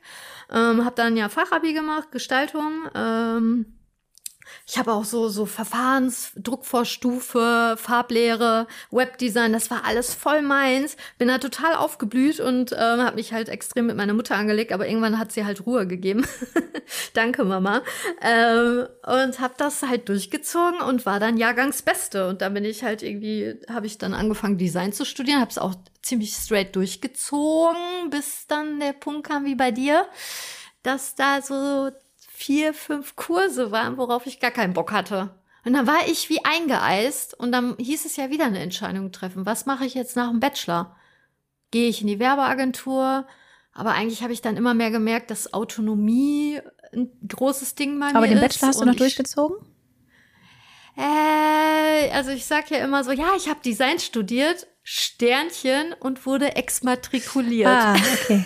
ähm, habe dann ja Fachabi gemacht, Gestaltung. Ähm, ich habe auch so so Verfahrens, Druckvorstufe, Farblehre, Webdesign, das war alles voll meins. Bin da total aufgeblüht und ähm, habe mich halt extrem mit meiner Mutter angelegt, aber irgendwann hat sie halt Ruhe gegeben. *laughs* Danke Mama. Ähm, und habe das halt durchgezogen und war dann Jahrgangsbeste und da bin ich halt irgendwie habe ich dann angefangen Design zu studieren, habe es auch ziemlich straight durchgezogen, bis dann der Punkt kam wie bei dir, dass da so vier, fünf Kurse waren, worauf ich gar keinen Bock hatte. Und dann war ich wie eingeeist und dann hieß es ja wieder eine Entscheidung treffen. Was mache ich jetzt nach dem Bachelor? Gehe ich in die Werbeagentur? Aber eigentlich habe ich dann immer mehr gemerkt, dass Autonomie ein großes Ding bei Aber mir ist. Aber den Bachelor hast du noch durchgezogen? Äh, also ich sag ja immer so, ja, ich habe Design studiert, Sternchen und wurde exmatrikuliert. Ah, okay.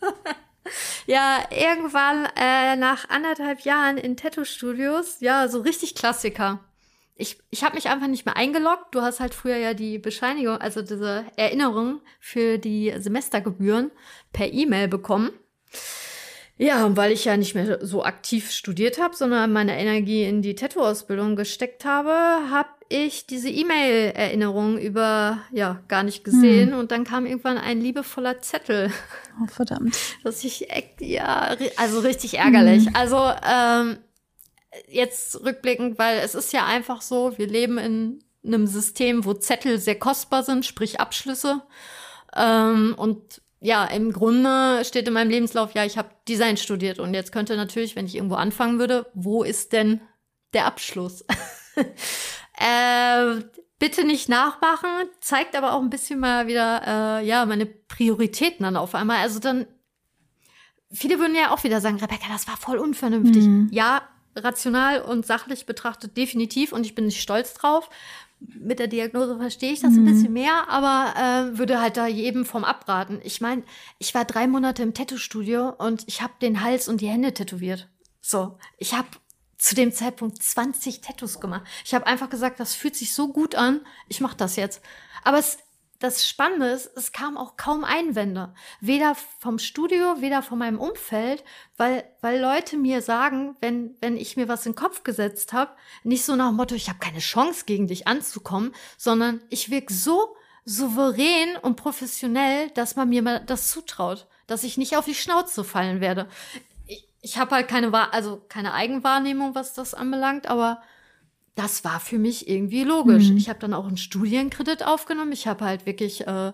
*laughs* Ja, irgendwann äh, nach anderthalb Jahren in Tattoo-Studios, ja, so richtig Klassiker. Ich, ich habe mich einfach nicht mehr eingeloggt. Du hast halt früher ja die Bescheinigung, also diese Erinnerung für die Semestergebühren per E-Mail bekommen. Ja, und weil ich ja nicht mehr so aktiv studiert habe, sondern meine Energie in die Tattoo-Ausbildung gesteckt habe, habe ich diese E-Mail-Erinnerung über, ja, gar nicht gesehen. Hm. Und dann kam irgendwann ein liebevoller Zettel. Oh, verdammt. *laughs* Dass ich, ja, also richtig ärgerlich. Hm. Also, ähm, jetzt rückblickend, weil es ist ja einfach so, wir leben in einem System, wo Zettel sehr kostbar sind, sprich Abschlüsse. Ähm, und ja, im Grunde steht in meinem Lebenslauf, ja, ich habe Design studiert und jetzt könnte natürlich, wenn ich irgendwo anfangen würde, wo ist denn der Abschluss? *laughs* äh, bitte nicht nachmachen, zeigt aber auch ein bisschen mal wieder, äh, ja, meine Prioritäten dann auf einmal. Also dann, viele würden ja auch wieder sagen, Rebecca, das war voll unvernünftig. Mhm. Ja, rational und sachlich betrachtet definitiv und ich bin nicht stolz drauf mit der Diagnose verstehe ich das mhm. ein bisschen mehr, aber äh, würde halt da jedem vom abraten. Ich meine, ich war drei Monate im Tattoo-Studio und ich habe den Hals und die Hände tätowiert. So, ich habe zu dem Zeitpunkt 20 Tattoos gemacht. Ich habe einfach gesagt, das fühlt sich so gut an, ich mache das jetzt. Aber es das Spannende ist, es kam auch kaum Einwände. Weder vom Studio, weder von meinem Umfeld, weil, weil Leute mir sagen, wenn, wenn ich mir was in den Kopf gesetzt habe, nicht so nach dem Motto, ich habe keine Chance gegen dich anzukommen, sondern ich wirke so souverän und professionell, dass man mir mal das zutraut, dass ich nicht auf die Schnauze fallen werde. Ich, ich habe halt keine, also keine Eigenwahrnehmung, was das anbelangt, aber das war für mich irgendwie logisch. Mhm. Ich habe dann auch einen Studienkredit aufgenommen. Ich habe halt wirklich, äh,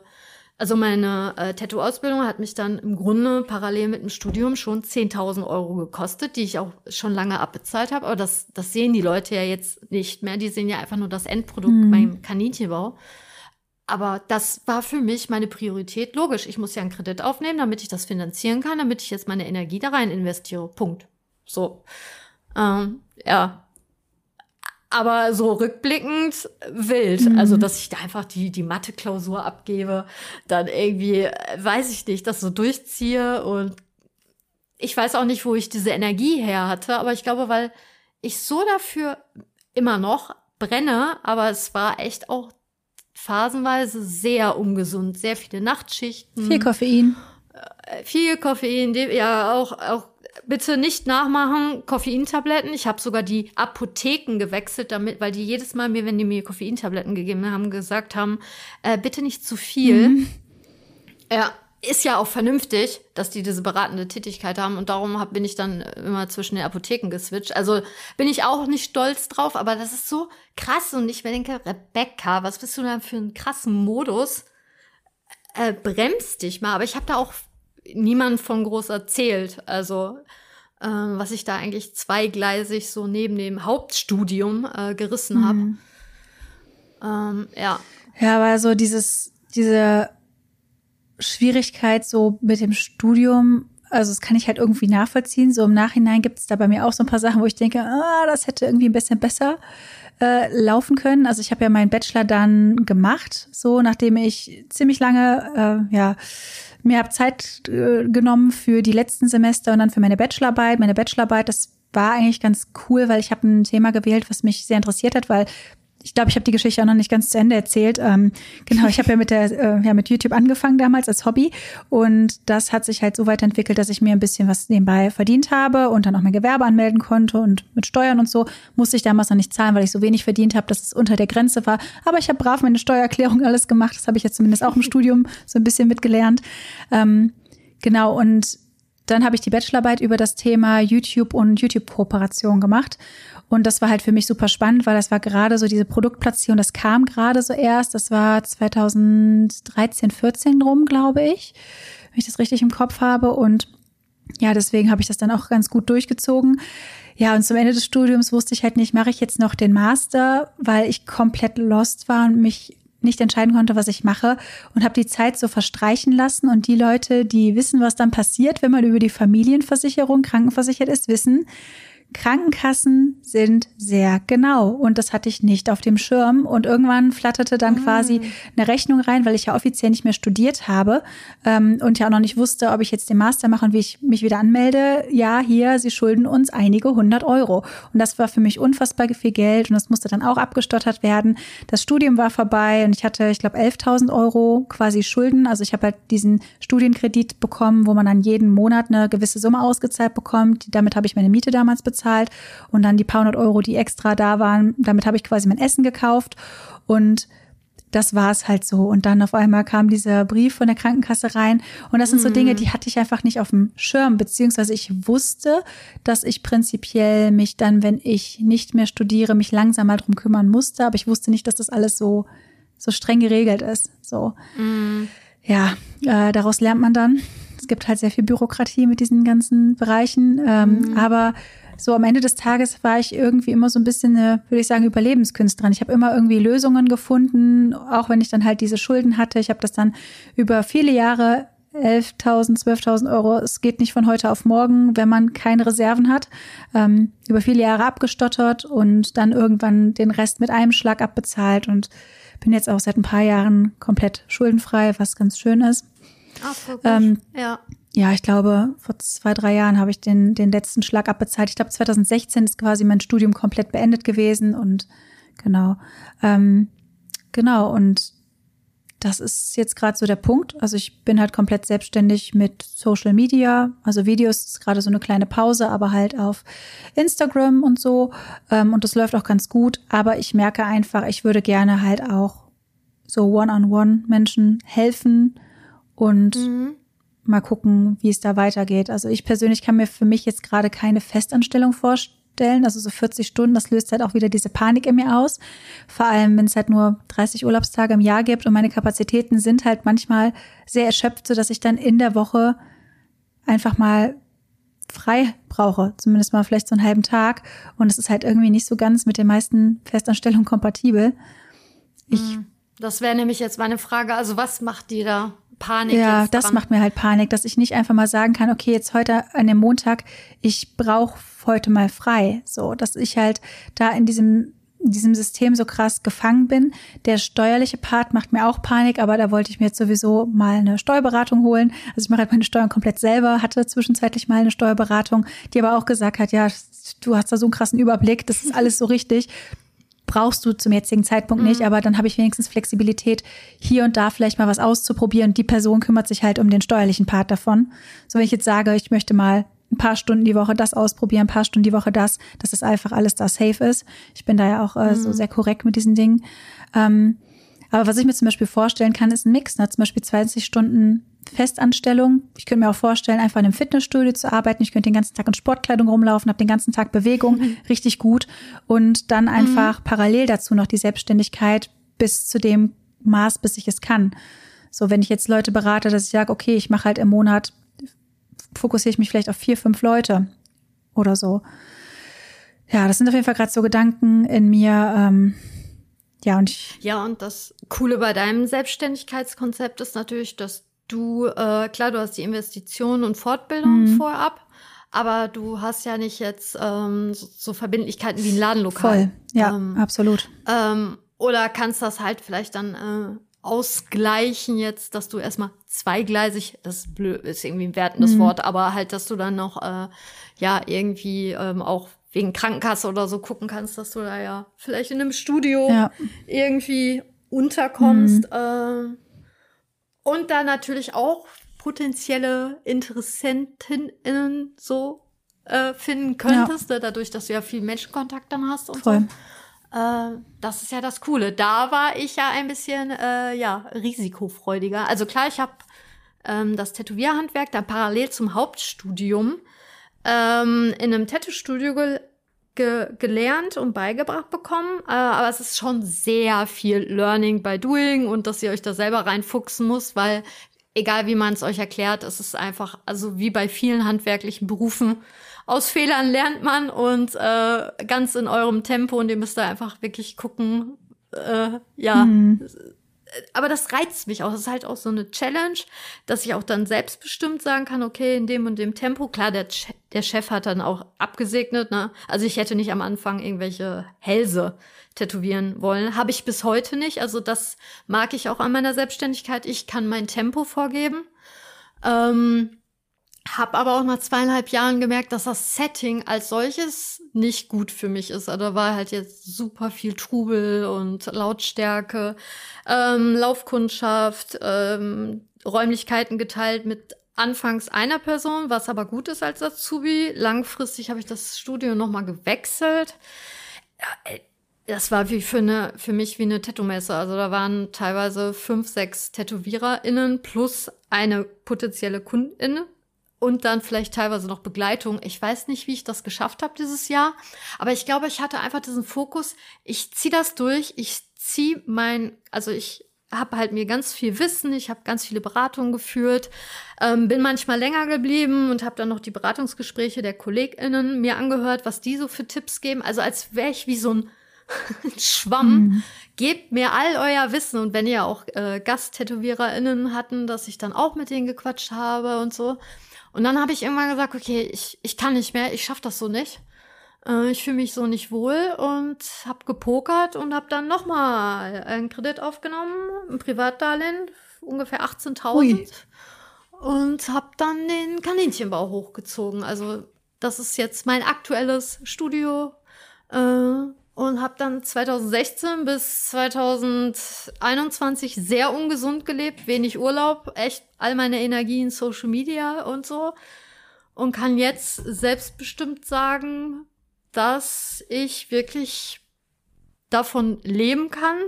also meine äh, Tattoo-Ausbildung hat mich dann im Grunde parallel mit dem Studium schon 10.000 Euro gekostet, die ich auch schon lange abbezahlt habe. Aber das, das sehen die Leute ja jetzt nicht mehr. Die sehen ja einfach nur das Endprodukt mhm. beim Kaninchenbau. Aber das war für mich meine Priorität. Logisch, ich muss ja einen Kredit aufnehmen, damit ich das finanzieren kann, damit ich jetzt meine Energie da rein investiere. Punkt. So. Ähm, ja, aber so rückblickend wild. Mhm. Also, dass ich da einfach die, die Mathe-Klausur abgebe, dann irgendwie, weiß ich nicht, das so durchziehe und ich weiß auch nicht, wo ich diese Energie her hatte, aber ich glaube, weil ich so dafür immer noch brenne, aber es war echt auch phasenweise sehr ungesund, sehr viele Nachtschichten. Viel Koffein. Äh, viel Koffein, ja, auch, auch bitte nicht nachmachen, Koffeintabletten. Ich habe sogar die Apotheken gewechselt, damit, weil die jedes Mal mir, wenn die mir Koffeintabletten gegeben haben, gesagt haben, äh, bitte nicht zu viel. Mhm. Ja, ist ja auch vernünftig, dass die diese beratende Tätigkeit haben und darum hab, bin ich dann immer zwischen den Apotheken geswitcht. Also bin ich auch nicht stolz drauf, aber das ist so krass und ich mir denke, Rebecca, was bist du da für einen krassen Modus? Äh, bremst dich mal, aber ich habe da auch niemand von groß erzählt. Also ähm, was ich da eigentlich zweigleisig so neben dem Hauptstudium äh, gerissen habe. Mhm. Ähm, ja. Ja, aber so dieses, diese Schwierigkeit so mit dem Studium, also das kann ich halt irgendwie nachvollziehen. So im Nachhinein gibt es da bei mir auch so ein paar Sachen, wo ich denke, ah, das hätte irgendwie ein bisschen besser äh, laufen können. Also ich habe ja meinen Bachelor dann gemacht, so nachdem ich ziemlich lange, äh, ja, mir habe Zeit äh, genommen für die letzten Semester und dann für meine Bachelorarbeit. Meine Bachelorarbeit, das war eigentlich ganz cool, weil ich habe ein Thema gewählt, was mich sehr interessiert hat, weil ich glaube, ich habe die Geschichte auch noch nicht ganz zu Ende erzählt. Ähm, genau, ich habe ja mit der, äh, ja mit YouTube angefangen damals als Hobby und das hat sich halt so weiterentwickelt, dass ich mir ein bisschen was nebenbei verdient habe und dann auch mein Gewerbe anmelden konnte und mit Steuern und so musste ich damals noch nicht zahlen, weil ich so wenig verdient habe, dass es unter der Grenze war. Aber ich habe brav meine Steuererklärung alles gemacht. Das habe ich jetzt zumindest auch im Studium so ein bisschen mitgelernt. Ähm, genau und dann habe ich die Bachelorarbeit über das Thema YouTube und YouTube-Kooperation gemacht. Und das war halt für mich super spannend, weil das war gerade so diese Produktplatzierung, das kam gerade so erst. Das war 2013, 14 drum, glaube ich, wenn ich das richtig im Kopf habe. Und ja, deswegen habe ich das dann auch ganz gut durchgezogen. Ja, und zum Ende des Studiums wusste ich halt nicht, mache ich jetzt noch den Master, weil ich komplett lost war und mich nicht entscheiden konnte, was ich mache und habe die Zeit so verstreichen lassen. Und die Leute, die wissen, was dann passiert, wenn man über die Familienversicherung krankenversichert ist, wissen, Krankenkassen sind sehr genau und das hatte ich nicht auf dem Schirm und irgendwann flatterte dann mm. quasi eine Rechnung rein, weil ich ja offiziell nicht mehr studiert habe ähm, und ja auch noch nicht wusste, ob ich jetzt den Master mache und wie ich mich wieder anmelde. Ja, hier, Sie schulden uns einige hundert Euro und das war für mich unfassbar viel Geld und das musste dann auch abgestottert werden. Das Studium war vorbei und ich hatte, ich glaube, 11.000 Euro quasi Schulden. Also ich habe halt diesen Studienkredit bekommen, wo man dann jeden Monat eine gewisse Summe ausgezahlt bekommt. Damit habe ich meine Miete damals bezahlt bezahlt und dann die paar hundert Euro, die extra da waren, damit habe ich quasi mein Essen gekauft und das war es halt so. Und dann auf einmal kam dieser Brief von der Krankenkasse rein. Und das sind so Dinge, die hatte ich einfach nicht auf dem Schirm, beziehungsweise ich wusste, dass ich prinzipiell mich dann, wenn ich nicht mehr studiere, mich langsam mal drum kümmern musste. Aber ich wusste nicht, dass das alles so, so streng geregelt ist. So. Mm. Ja, äh, daraus lernt man dann. Es gibt halt sehr viel Bürokratie mit diesen ganzen Bereichen. Ähm, mm. Aber so am Ende des Tages war ich irgendwie immer so ein bisschen eine, würde ich sagen, Überlebenskünstlerin. Ich habe immer irgendwie Lösungen gefunden, auch wenn ich dann halt diese Schulden hatte. Ich habe das dann über viele Jahre 11.000, 12.000 Euro. Es geht nicht von heute auf morgen, wenn man keine Reserven hat. Ähm, über viele Jahre abgestottert und dann irgendwann den Rest mit einem Schlag abbezahlt und bin jetzt auch seit ein paar Jahren komplett schuldenfrei, was ganz schön ist. Ach, ähm, ja ja, ich glaube, vor zwei, drei Jahren habe ich den, den letzten Schlag abbezahlt. Ich glaube, 2016 ist quasi mein Studium komplett beendet gewesen und genau. Ähm, genau, und das ist jetzt gerade so der Punkt. Also ich bin halt komplett selbstständig mit Social Media. Also Videos ist gerade so eine kleine Pause, aber halt auf Instagram und so. Ähm, und das läuft auch ganz gut. Aber ich merke einfach, ich würde gerne halt auch so One-on-One -on -one Menschen helfen und mhm mal gucken, wie es da weitergeht. Also ich persönlich kann mir für mich jetzt gerade keine Festanstellung vorstellen. Also so 40 Stunden, das löst halt auch wieder diese Panik in mir aus. Vor allem, wenn es halt nur 30 Urlaubstage im Jahr gibt und meine Kapazitäten sind halt manchmal sehr erschöpft, so dass ich dann in der Woche einfach mal frei brauche, zumindest mal vielleicht so einen halben Tag. Und es ist halt irgendwie nicht so ganz mit den meisten Festanstellungen kompatibel. Ich, hm. das wäre nämlich jetzt meine Frage. Also was macht die da? Panik. Ja, das dran. macht mir halt Panik, dass ich nicht einfach mal sagen kann, okay, jetzt heute an dem Montag, ich brauche heute mal frei. So, dass ich halt da in diesem in diesem System so krass gefangen bin. Der steuerliche Part macht mir auch Panik, aber da wollte ich mir jetzt sowieso mal eine Steuerberatung holen. Also ich mache halt meine Steuern komplett selber, hatte zwischenzeitlich mal eine Steuerberatung, die aber auch gesagt hat, ja, du hast da so einen krassen Überblick, das ist alles so richtig brauchst du zum jetzigen Zeitpunkt nicht, mhm. aber dann habe ich wenigstens Flexibilität, hier und da vielleicht mal was auszuprobieren. Die Person kümmert sich halt um den steuerlichen Part davon. So wenn ich jetzt sage, ich möchte mal ein paar Stunden die Woche das ausprobieren, ein paar Stunden die Woche das, dass das einfach alles da safe ist. Ich bin da ja auch äh, mhm. so sehr korrekt mit diesen Dingen. Ähm, aber was ich mir zum Beispiel vorstellen kann, ist ein Mix. Ne? Zum Beispiel 20 Stunden Festanstellung. Ich könnte mir auch vorstellen, einfach in einem Fitnessstudio zu arbeiten. Ich könnte den ganzen Tag in Sportkleidung rumlaufen, habe den ganzen Tag Bewegung, mhm. richtig gut. Und dann einfach mhm. parallel dazu noch die Selbstständigkeit bis zu dem Maß, bis ich es kann. So, wenn ich jetzt Leute berate, dass ich sage, okay, ich mache halt im Monat, fokussiere ich mich vielleicht auf vier, fünf Leute oder so. Ja, das sind auf jeden Fall gerade so Gedanken in mir. Ähm, ja, und ich. Ja, und das Coole bei deinem Selbstständigkeitskonzept ist natürlich, dass du, äh, klar, du hast die Investitionen und Fortbildung mhm. vorab, aber du hast ja nicht jetzt ähm, so, so Verbindlichkeiten wie ein Ladenlokal. Voll, ja, ähm, absolut. Ähm, oder kannst das halt vielleicht dann äh, ausgleichen jetzt, dass du erstmal zweigleisig, das ist, blöd, ist irgendwie ein wertendes mhm. Wort, aber halt, dass du dann noch äh, ja irgendwie ähm, auch wegen Krankenkasse oder so gucken kannst, dass du da ja vielleicht in einem Studio Ja. irgendwie unterkommst. Äh, und da natürlich auch potenzielle InteressentInnen so äh, finden könntest, ne, dadurch, dass du ja viel Menschenkontakt dann hast und Voll. so. Äh, das ist ja das Coole. Da war ich ja ein bisschen äh, ja risikofreudiger. Also klar, ich habe ähm, das Tätowierhandwerk dann parallel zum Hauptstudium ähm, in einem Tattoo-Studio ge ge gelernt und beigebracht bekommen. Äh, aber es ist schon sehr viel Learning by Doing und dass ihr euch da selber reinfuchsen muss, weil egal wie man es euch erklärt, es ist einfach, also wie bei vielen handwerklichen Berufen, aus Fehlern lernt man und äh, ganz in eurem Tempo und ihr müsst da einfach wirklich gucken, äh, ja, Mhm. Aber das reizt mich auch. Das ist halt auch so eine Challenge, dass ich auch dann selbstbestimmt sagen kann, okay, in dem und dem Tempo. Klar, der, Che- der Chef hat dann auch abgesegnet, ne? Also ich hätte nicht am Anfang irgendwelche Hälse tätowieren wollen. Habe ich bis heute nicht. Also das mag ich auch an meiner Selbstständigkeit. Ich kann mein Tempo vorgeben. Ähm, hab aber auch nach zweieinhalb Jahren gemerkt, dass das Setting als solches nicht gut für mich ist. Also da war halt jetzt super viel Trubel und Lautstärke, ähm, Laufkundschaft, ähm, Räumlichkeiten geteilt mit anfangs einer Person, was aber gut ist als Azubi. Langfristig habe ich das Studio nochmal gewechselt. Ey, das war wie für, eine, für mich wie eine Tattoo-Messe. Also da waren teilweise fünf, sechs TätowiererInnen plus eine potenzielle Kundin und dann vielleicht teilweise noch Begleitung. Ich weiß nicht, wie ich das geschafft habe dieses Jahr, aber ich glaube, ich hatte einfach diesen Fokus, ich ziehe das durch, ich ziehe mein, also ich habe halt mir ganz viel Wissen, ich habe ganz viele Beratungen geführt, ähm, bin manchmal länger geblieben und habe dann noch die Beratungsgespräche der KollegInnen mir angehört, was die so für Tipps geben. Also als wäre ich wie so ein *laughs* Schwamm. Gebt mir all euer Wissen und wenn ihr auch äh, GasttätowiererInnen hatten, dass ich dann auch mit denen gequatscht habe und so. Und dann habe ich irgendwann gesagt, okay, ich, ich kann nicht mehr, ich schaff das so nicht. Äh, ich fühle mich so nicht wohl und habe gepokert und habe dann nochmal einen Kredit aufgenommen, ein Privatdarlehen, ungefähr 18.000 Ui. und habe dann den Kaninchenbau hochgezogen. Also das ist jetzt mein aktuelles Studio äh, und habe dann 2016 bis 2021 sehr ungesund gelebt, wenig Urlaub, echt all meine Energie in Social Media und so und kann jetzt selbstbestimmt sagen, dass ich wirklich davon leben kann,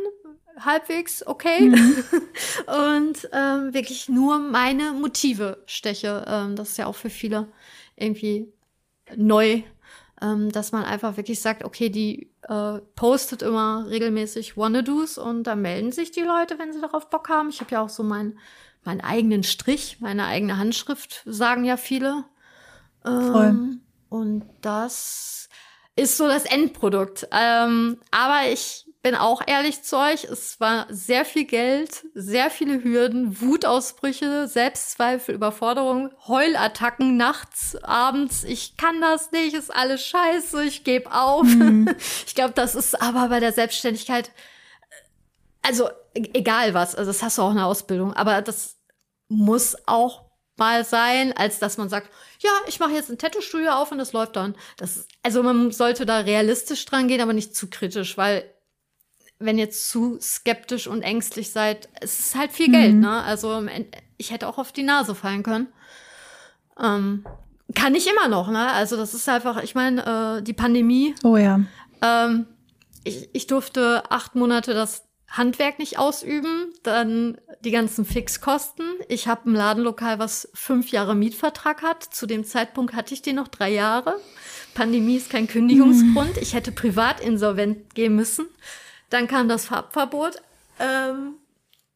halbwegs okay *laughs* und ähm, wirklich nur meine Motive steche. Ähm, das ist ja auch für viele irgendwie neu, ähm, dass man einfach wirklich sagt, okay, die äh, postet immer regelmäßig Wannadoos und da melden sich die Leute, wenn sie darauf Bock haben. Ich habe ja auch so meinen meinen eigenen Strich, meine eigene Handschrift, sagen ja viele. Voll. Ähm, und das ist so das Endprodukt. Ähm, aber ich bin auch ehrlich zu euch, es war sehr viel Geld, sehr viele Hürden, Wutausbrüche, Selbstzweifel, Überforderung, Heulattacken nachts, abends. Ich kann das nicht, ist alles scheiße, ich gebe auf. *laughs* Ich glaube, das ist aber bei der Selbstständigkeit, also e- egal was, also das hast du auch in der Ausbildung, aber das muss auch mal sein, als dass man sagt, ja, ich mache jetzt ein Tattoo-Studio auf und das läuft dann. Das, also man sollte da realistisch dran gehen, aber nicht zu kritisch, weil wenn ihr zu skeptisch und ängstlich seid, es ist halt viel Geld, ne? Also ich hätte auch auf die Nase fallen können. Ähm, kann ich immer noch, ne? Also das ist einfach, ich meine, äh, die Pandemie Oh ja. ähm, ich, ich durfte acht Monate das Handwerk nicht ausüben, dann die ganzen Fixkosten. Ich habe ein Ladenlokal, was fünf Jahre Mietvertrag hat. Zu dem Zeitpunkt hatte ich den noch drei Jahre. Pandemie ist kein Kündigungsgrund. Ich hätte privat insolvent gehen müssen. Dann kam das Farbverbot. Ähm,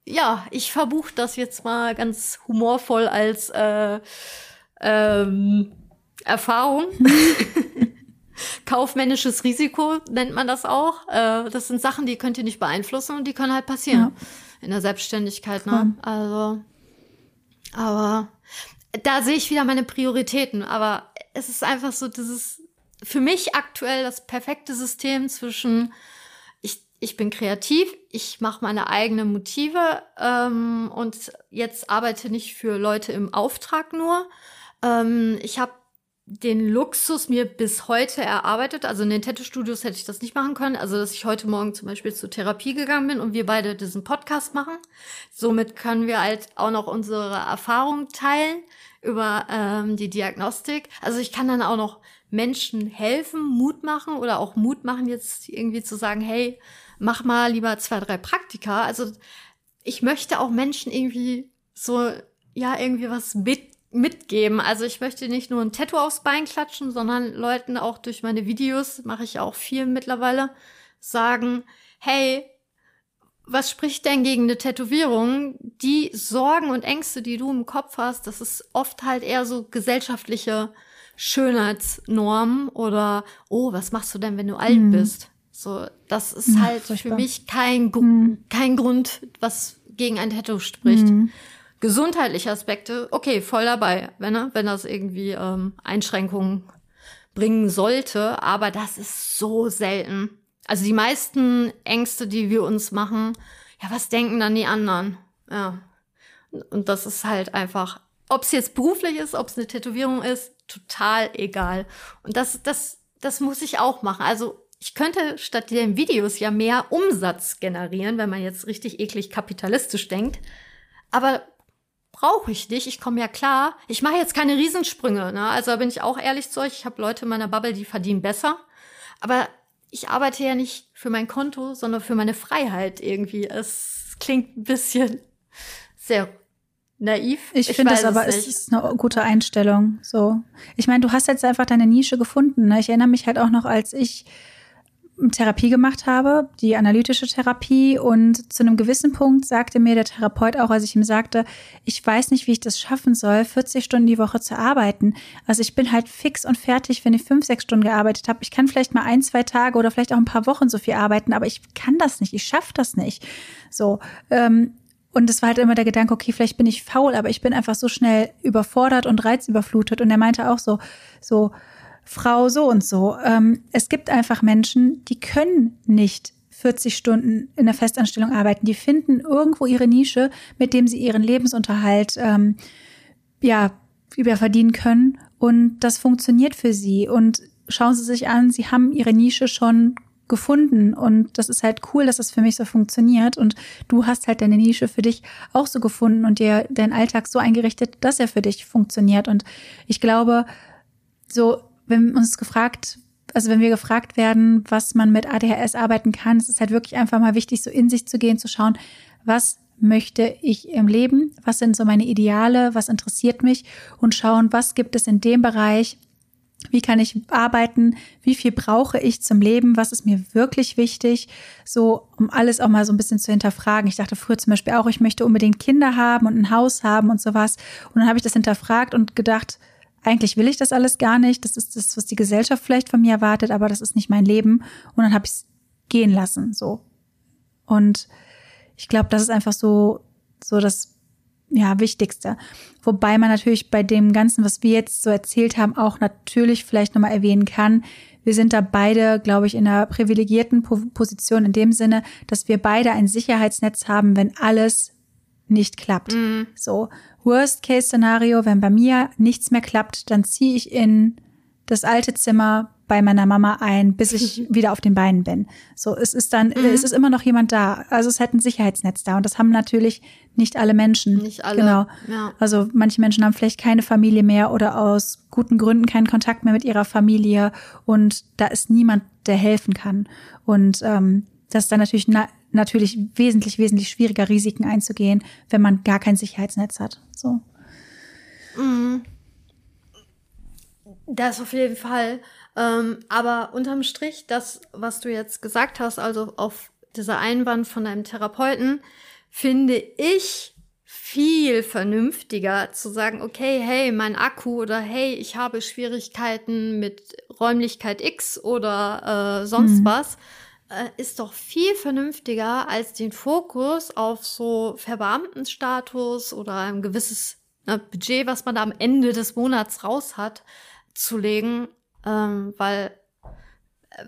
ja, ich verbuche das jetzt mal ganz humorvoll als äh, ähm, Erfahrung. *laughs* Kaufmännisches Risiko nennt man das auch. Äh, das sind Sachen, die könnt ihr nicht beeinflussen und die können halt passieren in der Selbstständigkeit. Ne? Also, aber da sehe ich wieder meine Prioritäten. Aber es ist einfach so dieses für mich aktuell das perfekte System zwischen ich, bin kreativ, ich mache meine eigenen Motive ähm, und jetzt arbeite nicht für Leute im Auftrag nur. Ähm, ich habe den Luxus mir bis heute erarbeitet. Also in den Tattoo-Studios hätte ich das nicht machen können. Also, dass ich heute Morgen zum Beispiel zur Therapie gegangen bin und wir beide diesen Podcast machen. Somit können wir halt auch noch unsere Erfahrungen teilen über ähm, die Diagnostik. Also ich kann dann auch noch Menschen helfen, Mut machen oder auch Mut machen, jetzt irgendwie zu sagen, hey, mach mal lieber zwei, drei Praktika. Also ich möchte auch Menschen irgendwie so, ja, irgendwie was mit mitgeben. Also ich möchte nicht nur ein Tattoo aufs Bein klatschen, sondern Leuten auch durch meine Videos, mache ich auch viel mittlerweile, sagen, hey, was spricht denn gegen eine Tätowierung? Die Sorgen und Ängste, die du im Kopf hast, das ist oft halt eher so gesellschaftliche Schönheitsnormen oder, oh, was machst du denn, wenn du alt mhm. bist? So, das ist ja, halt furchtbar. für mich kein, mhm. kein Grund, was gegen ein Tattoo spricht. Mhm gesundheitliche Aspekte, okay, voll dabei, wenn, ne, wenn das irgendwie ähm, Einschränkungen bringen sollte, aber das ist so selten. Also die meisten Ängste, die wir uns machen, ja, was denken dann die anderen? Ja. Und das ist halt einfach, ob es jetzt beruflich ist, ob es eine Tätowierung ist, total egal. Und das, das, das muss ich auch machen. Also ich könnte statt den Videos ja mehr Umsatz generieren, wenn man jetzt richtig eklig kapitalistisch denkt. Aber brauche ich nicht. Ich komme ja klar. Ich mache jetzt keine Riesensprünge. Ne? Also da bin ich auch ehrlich zu euch. Ich habe Leute in meiner Bubble, die verdienen besser. Aber ich arbeite ja nicht für mein Konto, sondern für meine Freiheit irgendwie. Es klingt ein bisschen sehr naiv. Ich, ich finde es aber, es ist eine gute Einstellung. So, ich meine, du hast jetzt einfach deine Nische gefunden. Ne? Ich erinnere mich halt auch noch, als ich Therapie gemacht habe, die analytische Therapie. Und zu einem gewissen Punkt sagte mir der Therapeut auch, als ich ihm sagte, ich weiß nicht, wie ich das schaffen soll, 40 Stunden die Woche zu arbeiten. Also ich bin halt fix und fertig, wenn ich fünf, sechs Stunden gearbeitet habe. Ich kann vielleicht mal ein, zwei Tage oder vielleicht auch ein paar Wochen so viel arbeiten, aber ich kann das nicht, ich schaffe das nicht. So. Ähm, und es war halt immer der Gedanke, okay, vielleicht bin ich faul, aber ich bin einfach so schnell überfordert und reizüberflutet. Und er meinte auch so, so, Frau so und so. Ähm, es gibt einfach Menschen, die können nicht 40 Stunden in der Festanstellung arbeiten. Die finden irgendwo ihre Nische, mit dem sie ihren Lebensunterhalt ähm, ja überverdienen können. Und das funktioniert für sie. Und schauen Sie sich an, Sie haben Ihre Nische schon gefunden und das ist halt cool, dass das für mich so funktioniert und du hast halt deine Nische für dich auch so gefunden und dir deinen Alltag so eingerichtet, dass er für dich funktioniert und ich glaube, so wenn uns gefragt, also wenn wir gefragt werden, was man mit ADHS arbeiten kann, ist es halt wirklich einfach mal wichtig, so in sich zu gehen, zu schauen, was möchte ich im Leben, was sind so meine Ideale, was interessiert mich und schauen, was gibt es in dem Bereich, wie kann ich arbeiten, wie viel brauche ich zum Leben, was ist mir wirklich wichtig, so um alles auch mal so ein bisschen zu hinterfragen. Ich dachte früher zum Beispiel auch, ich möchte unbedingt Kinder haben und ein Haus haben und sowas. Und dann habe ich das hinterfragt und gedacht, eigentlich will ich das alles gar nicht. Das ist das, was die Gesellschaft vielleicht von mir erwartet, aber das ist nicht mein Leben. Und dann habe ich es gehen lassen, so. Und ich glaube, das ist einfach so, so das ja, Wichtigste. Wobei man natürlich bei dem Ganzen, was wir jetzt so erzählt haben, auch natürlich vielleicht nochmal erwähnen kann. Wir sind da beide, glaube ich, in einer privilegierten Position in dem Sinne, dass wir beide ein Sicherheitsnetz haben, wenn alles nicht klappt. Mhm. So. Worst-Case-Szenario, wenn bei mir nichts mehr klappt, dann ziehe ich in das alte Zimmer bei meiner Mama ein, bis ich wieder auf den Beinen bin. So, es ist dann, mhm. es ist immer noch jemand da. Also es halt ein Sicherheitsnetz da. Und das haben natürlich nicht alle Menschen. Nicht alle. Genau. Ja. Also manche Menschen haben vielleicht keine Familie mehr oder aus guten Gründen keinen Kontakt mehr mit ihrer Familie. Und da ist niemand, der helfen kann. Und ähm, das ist dann natürlich na natürlich wesentlich, wesentlich schwieriger, Risiken einzugehen, wenn man gar kein Sicherheitsnetz hat. So. Mhm. Das auf jeden Fall. Ähm, aber unterm Strich, das, was du jetzt gesagt hast, also auf dieser Einwand von deinem Therapeuten, finde ich viel vernünftiger zu sagen, okay, hey, mein Akku oder hey, ich habe Schwierigkeiten mit Räumlichkeit X oder äh, sonst mhm. was äh, ist doch viel vernünftiger, als den Fokus auf so Verbeamtenstatus oder ein gewisses ne, Budget, was man da am Ende des Monats raus hat, zu legen, ähm, weil äh,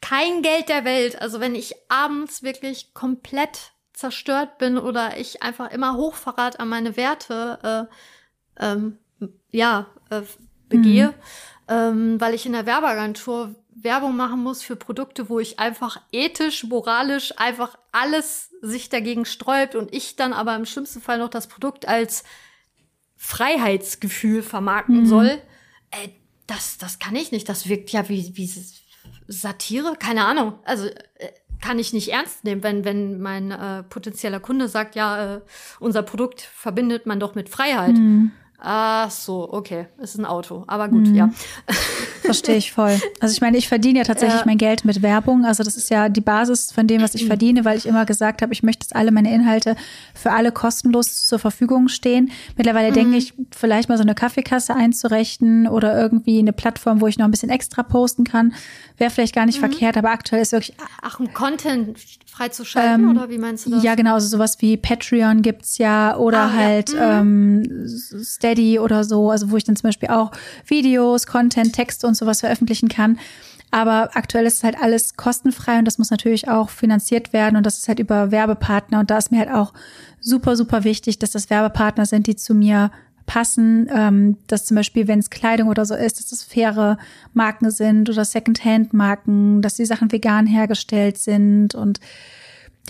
kein Geld der Welt, also wenn ich abends wirklich komplett zerstört bin oder ich einfach immer Hochverrat an meine Werte, äh, ähm, ja, äh, begehe, mhm. ähm, weil ich in der Werbeagentur Werbung machen muss für Produkte, wo ich einfach ethisch, moralisch einfach alles sich dagegen sträubt und ich dann aber im schlimmsten Fall noch das Produkt als Freiheitsgefühl vermarkten mhm. soll. Äh, das, das kann ich nicht. Das wirkt ja wie, wie Satire. Keine Ahnung. Also äh, kann ich nicht ernst nehmen, wenn, wenn mein äh, potenzieller Kunde sagt, ja, äh, unser Produkt verbindet man doch mit Freiheit. Mhm. Ach so, okay, ist ein Auto, aber gut, mhm. ja. Verstehe ich voll. Also ich meine, ich verdiene ja tatsächlich ja. mein Geld mit Werbung. Also das ist ja die Basis von dem, was ich verdiene, weil ich immer gesagt habe, ich möchte, dass alle meine Inhalte für alle kostenlos zur Verfügung stehen. Mittlerweile mhm. denke ich, vielleicht mal so eine Kaffeekasse einzurechnen oder irgendwie eine Plattform, wo ich noch ein bisschen extra posten kann. Wäre vielleicht gar nicht mhm. verkehrt, aber aktuell ist wirklich. Ach, ein Content freizuschalten ähm, oder wie meinst du das? Ja, genau, also sowas wie Patreon gibt's ja oder ah, halt ja. mhm. ähm, Steady oder so, also wo ich dann zum Beispiel auch Videos, Content, Texte und sowas veröffentlichen kann. Aber aktuell ist es halt alles kostenfrei und das muss natürlich auch finanziert werden und das ist halt über Werbepartner und da ist mir halt auch super, super wichtig, dass das Werbepartner sind, die zu mir passen, ähm, dass zum Beispiel, wenn es Kleidung oder so ist, dass das faire Marken sind oder Secondhand-Marken, dass die Sachen vegan hergestellt sind und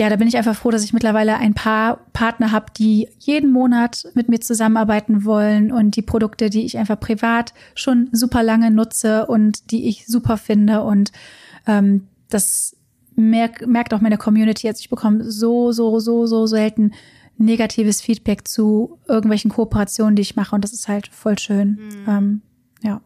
ja, da bin ich einfach froh, dass ich mittlerweile ein paar Partner habe, die jeden Monat mit mir zusammenarbeiten wollen und die Produkte, die ich einfach privat schon super lange nutze und die ich super finde und ähm, das merk, merkt auch meine Community jetzt. Ich bekomme so, so, so, so selten negatives Feedback zu irgendwelchen Kooperationen, die ich mache. Und das ist halt voll schön. Mhm. Ähm, ja.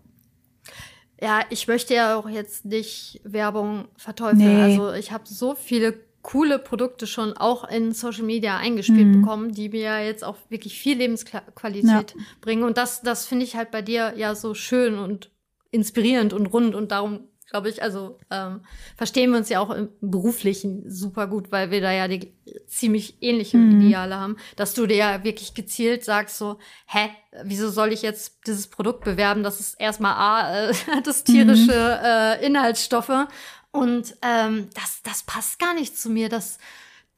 Ja, ich möchte ja auch jetzt nicht Werbung verteufeln. Nee. Also ich habe so viele coole Produkte schon auch in Social Media eingespielt mhm. bekommen, die mir jetzt auch wirklich viel Lebensqualität ja. bringen. Und das, das finde ich halt bei dir ja so schön und inspirierend und rund. Und darum glaube ich, also ähm, verstehen wir uns ja auch im Beruflichen super gut, weil wir da ja die ziemlich ähnlichen mhm. Ideale haben, dass du dir ja wirklich gezielt sagst so, hä, wieso soll ich jetzt dieses Produkt bewerben? Das ist erstmal A, äh, *laughs* das tierische mhm. äh, Inhaltsstoffe und ähm, das, das passt gar nicht zu mir. Das,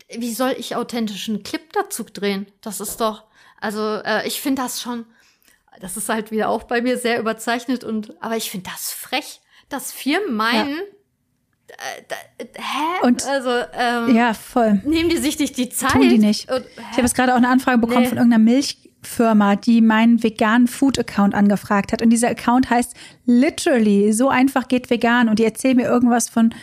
wie soll ich authentischen Clip dazu drehen? Das ist doch, also äh, ich finde das schon, das ist halt wieder auch bei mir sehr überzeichnet und, aber ich finde das frech dass Firmen meinen, ja. äh, hä? Und, also, ähm, ja, voll. Nehmen die sich nicht die Zeit? Tun die nicht. Und, ich habe jetzt gerade auch eine Anfrage bekommen nee. von irgendeiner Milchfirma, die meinen veganen Food-Account angefragt hat. Und dieser Account heißt literally, so einfach geht vegan. Und die erzählen mir irgendwas von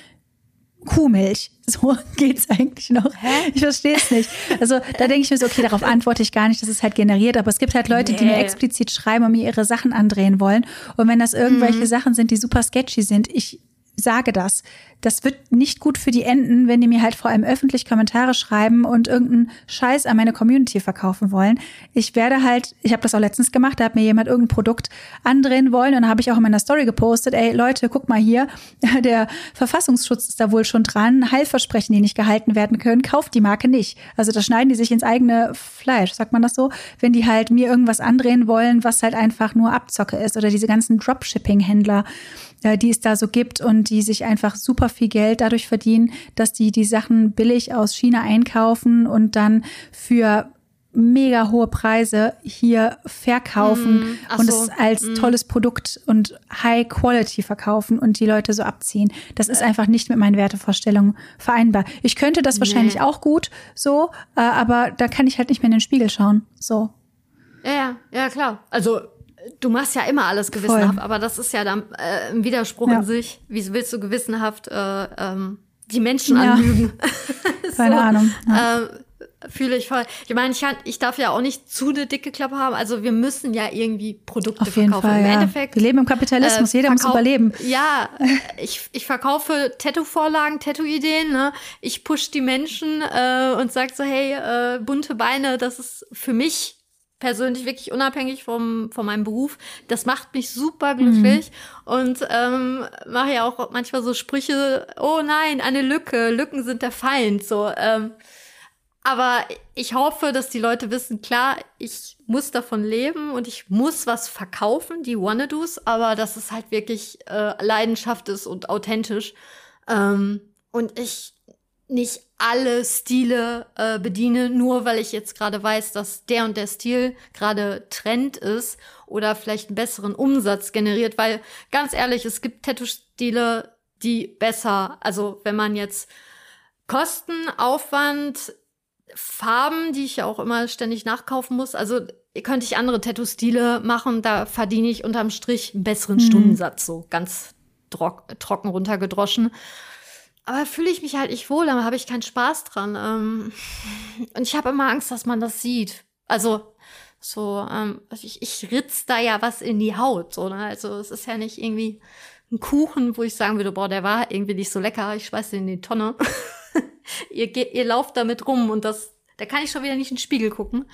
Kuhmilch. *laughs* So geht's eigentlich noch. Hä? Ich verstehe es nicht. Also *laughs* da denke ich mir so, okay, darauf antworte ich gar nicht, das ist halt generiert. Aber es gibt halt Leute, nee. die mir explizit schreiben und mir ihre Sachen andrehen wollen. Und wenn das irgendwelche mhm. Sachen sind, die super sketchy sind, ich sage das. Das wird nicht gut für die Enden, wenn die mir halt vor allem öffentlich Kommentare schreiben und irgendeinen Scheiß an meine Community verkaufen wollen. Ich werde halt, ich habe das auch letztens gemacht, da hat mir jemand irgendein Produkt andrehen wollen und habe ich auch in meiner Story gepostet, ey Leute, guck mal hier, *laughs* der Verfassungsschutz ist da wohl schon dran, Heilversprechen, die nicht gehalten werden können, kauft die Marke nicht. Also da schneiden die sich ins eigene Fleisch, sagt man das so, wenn die halt mir irgendwas andrehen wollen, was halt einfach nur Abzocke ist oder diese ganzen Dropshipping-Händler äh, die es da so gibt und die sich einfach super viel Geld dadurch verdienen, dass die die Sachen billig aus China einkaufen und dann für mega hohe Preise hier verkaufen mm, und so, es als mm. tolles Produkt und High Quality verkaufen und die Leute so abziehen. Das ist einfach nicht mit meinen Wertevorstellungen vereinbar. Ich könnte das nee. wahrscheinlich auch gut so, äh, aber da kann ich halt nicht mehr in den Spiegel schauen. So. Ja, ja, ja, klar. Also du machst ja immer alles gewissenhaft, Voll. aber das ist ja dann äh, ein Widerspruch ja. in sich. Wie willst du gewissenhaft äh, ähm, die Menschen ja. anlügen? *laughs* *laughs* Keine Ahnung. Ja. Äh, Fühle ich voll. Ich meine, ich, ich darf ja auch nicht zu eine dicke Klappe haben. Also wir müssen ja irgendwie Produkte Auf jeden verkaufen. Fall, Im ja. Endeffekt. Wir leben im Kapitalismus, äh, jeder muss überleben. Ja, *laughs* ich, ich verkaufe Tattoo-Vorlagen, Tattoo-Ideen. Ne? Ich push die Menschen äh, und sag so, hey, äh, bunte Beine, das ist für mich persönlich wirklich unabhängig vom, von meinem Beruf. Das macht mich super glücklich mhm. und ähm, mache ja auch manchmal so Sprüche, oh nein, eine Lücke, Lücken sind der Feind. So, ähm, aber ich hoffe, dass die Leute wissen, klar, ich muss davon leben und ich muss was verkaufen, die Wannadoos, aber dass es halt wirklich äh, Leidenschaft ist und authentisch. Ähm, und ich nicht alle Stile äh, bediene, nur weil ich jetzt gerade weiß, dass der und der Stil gerade Trend ist oder vielleicht einen besseren Umsatz generiert, weil ganz ehrlich, es gibt Tattoo-Stile, die besser, also wenn man jetzt Kosten, Aufwand, Farben, die ich ja auch immer ständig nachkaufen muss, also könnte ich andere Tattoo-Stile machen, da verdiene ich unterm Strich einen besseren mhm. Stundensatz, so ganz trocken runtergedroschen. Aber fühle ich mich halt nicht wohl, da habe ich keinen Spaß dran. Ähm, und ich habe immer Angst, dass man das sieht. Also so, ähm, ich, ich ritz da ja was in die Haut. So, ne? Also es ist ja nicht irgendwie ein Kuchen, wo ich sagen würde, boah, der war irgendwie nicht so lecker, ich schmeiß den in die Tonne. *laughs* ihr, ihr lauft damit rum und das, da kann ich schon wieder nicht in den Spiegel gucken.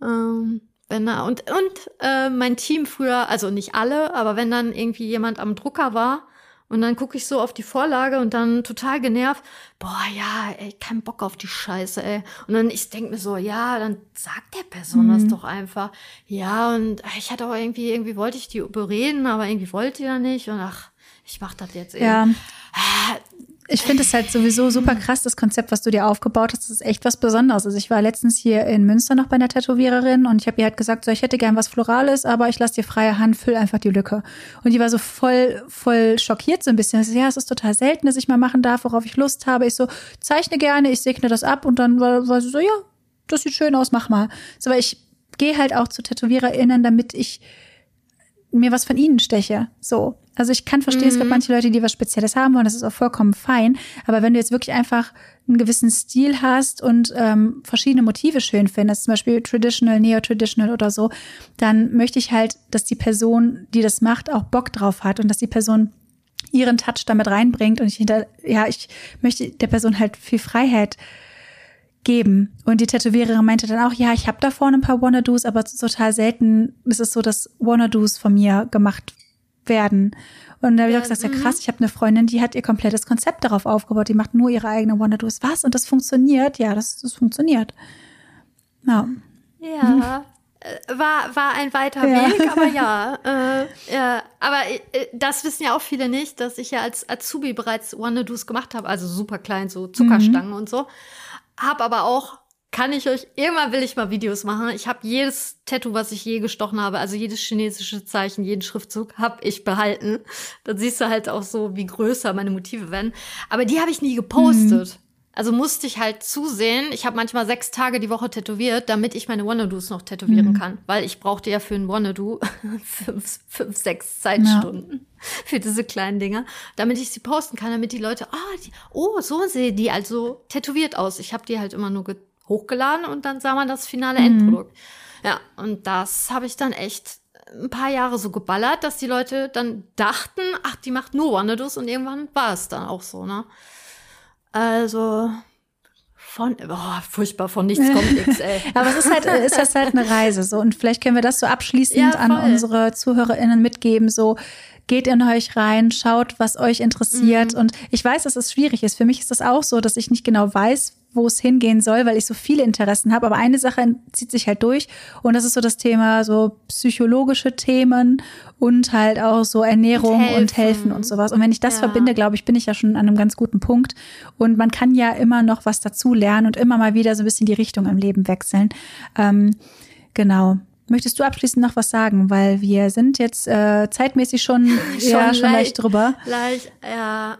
Ähm, wenn er, und und äh, mein Team früher, also nicht alle, aber wenn dann irgendwie jemand am Drucker war, und dann gucke ich so auf die Vorlage und dann total genervt, boah, ja, ey, kein Bock auf die Scheiße, ey. Und dann ich denke mir so, ja, dann sagt der Person mhm. das doch einfach. Ja, und ich hatte auch irgendwie, irgendwie wollte ich die überreden, aber irgendwie wollte die ja nicht. Und ach, ich mach das jetzt eben. Ja. Ich finde es halt sowieso super krass, das Konzept, was du dir aufgebaut hast. Das ist echt was Besonderes. Also ich war letztens hier in Münster noch bei einer Tätowiererin und ich habe ihr halt gesagt, so ich hätte gern was Florales, aber ich lasse dir freie Hand, füll einfach die Lücke. Und die war so voll, voll schockiert so ein bisschen. Ja, es ist total selten, dass ich mal machen darf, worauf ich Lust habe. Ich so, zeichne gerne, ich segne das ab und dann war, war sie so, ja, das sieht schön aus, mach mal. So, weil ich gehe halt auch zu TätowiererInnen, damit ich mir was von ihnen steche. So. Also ich kann verstehen, mhm. es gibt mhm. manche Leute, die was Spezielles haben wollen, das ist auch vollkommen fein. Aber wenn du jetzt wirklich einfach einen gewissen Stil hast und ähm, verschiedene Motive schön findest, zum Beispiel traditional, neo-traditional oder so, dann möchte ich halt, dass die Person, die das macht, auch Bock drauf hat und dass die Person ihren Touch damit reinbringt und ich hinter, ja, ich möchte der Person halt viel Freiheit geben. Und die Tätowiererin meinte dann auch, ja, ich habe da vorne ein paar Wannadoos, aber total selten ist es so, dass Wannadoos von mir gemacht werden. Und da habe ich auch gesagt, ja mhm. krass, ich habe eine Freundin, die hat ihr komplettes Konzept darauf aufgebaut, die macht nur ihre eigene Wannadoos. Was? Und das funktioniert? Ja, das, das funktioniert. Ja. Ja. Mhm. War, war ein weiter ja. Weg, aber ja. *laughs* Äh, ja. Aber äh, das wissen ja auch viele nicht, dass ich ja als Azubi bereits Wannadoos gemacht habe, also super klein, so Zuckerstangen mhm. und so. Hab aber auch kann ich euch, immer will ich mal Videos machen. Ich habe jedes Tattoo, was ich je gestochen habe, also jedes chinesische Zeichen, jeden Schriftzug, habe ich behalten. Dann siehst du halt auch so, wie größer meine Motive werden. Aber die habe ich nie gepostet. Mhm. Also musste ich halt zusehen. Ich habe manchmal sechs Tage die Woche tätowiert, damit ich meine Wannadoos noch tätowieren mhm. kann. Weil ich brauchte ja für ein Wannadoo *laughs* fünf, fünf, sechs Zeitstunden ja. für diese kleinen Dinger, damit ich sie posten kann, damit die Leute, oh, die, oh so sehen die also tätowiert aus. Ich habe die halt immer nur hochgeladen und dann sah man das finale mhm. Endprodukt. Ja, und das habe ich dann echt ein paar Jahre so geballert, dass die Leute dann dachten, ach, die macht nur Wanderlust und irgendwann war es dann auch so, ne? Also von, oh, furchtbar, von nichts kommt *laughs* nichts, ey. Aber es ist halt, ist das halt eine Reise, so. Und vielleicht können wir das so abschließend ja, an unsere ZuhörerInnen mitgeben, so, geht in euch rein, schaut, was euch interessiert. Mhm. Und ich weiß, dass es schwierig ist. Für mich ist das auch so, dass ich nicht genau weiß, wo es hingehen soll, weil ich so viele Interessen habe. Aber eine Sache zieht sich halt durch und das ist so das Thema so psychologische Themen und halt auch so Ernährung und helfen und, helfen und sowas. Und wenn ich das ja. verbinde, glaube ich, bin ich ja schon an einem ganz guten Punkt. Und man kann ja immer noch was dazu lernen und immer mal wieder so ein bisschen die Richtung im Leben wechseln. Ähm, genau. Möchtest du abschließend noch was sagen? Weil wir sind jetzt äh, zeitmäßig schon, *laughs* schon ja, schon leicht, leicht drüber. Leicht, ja.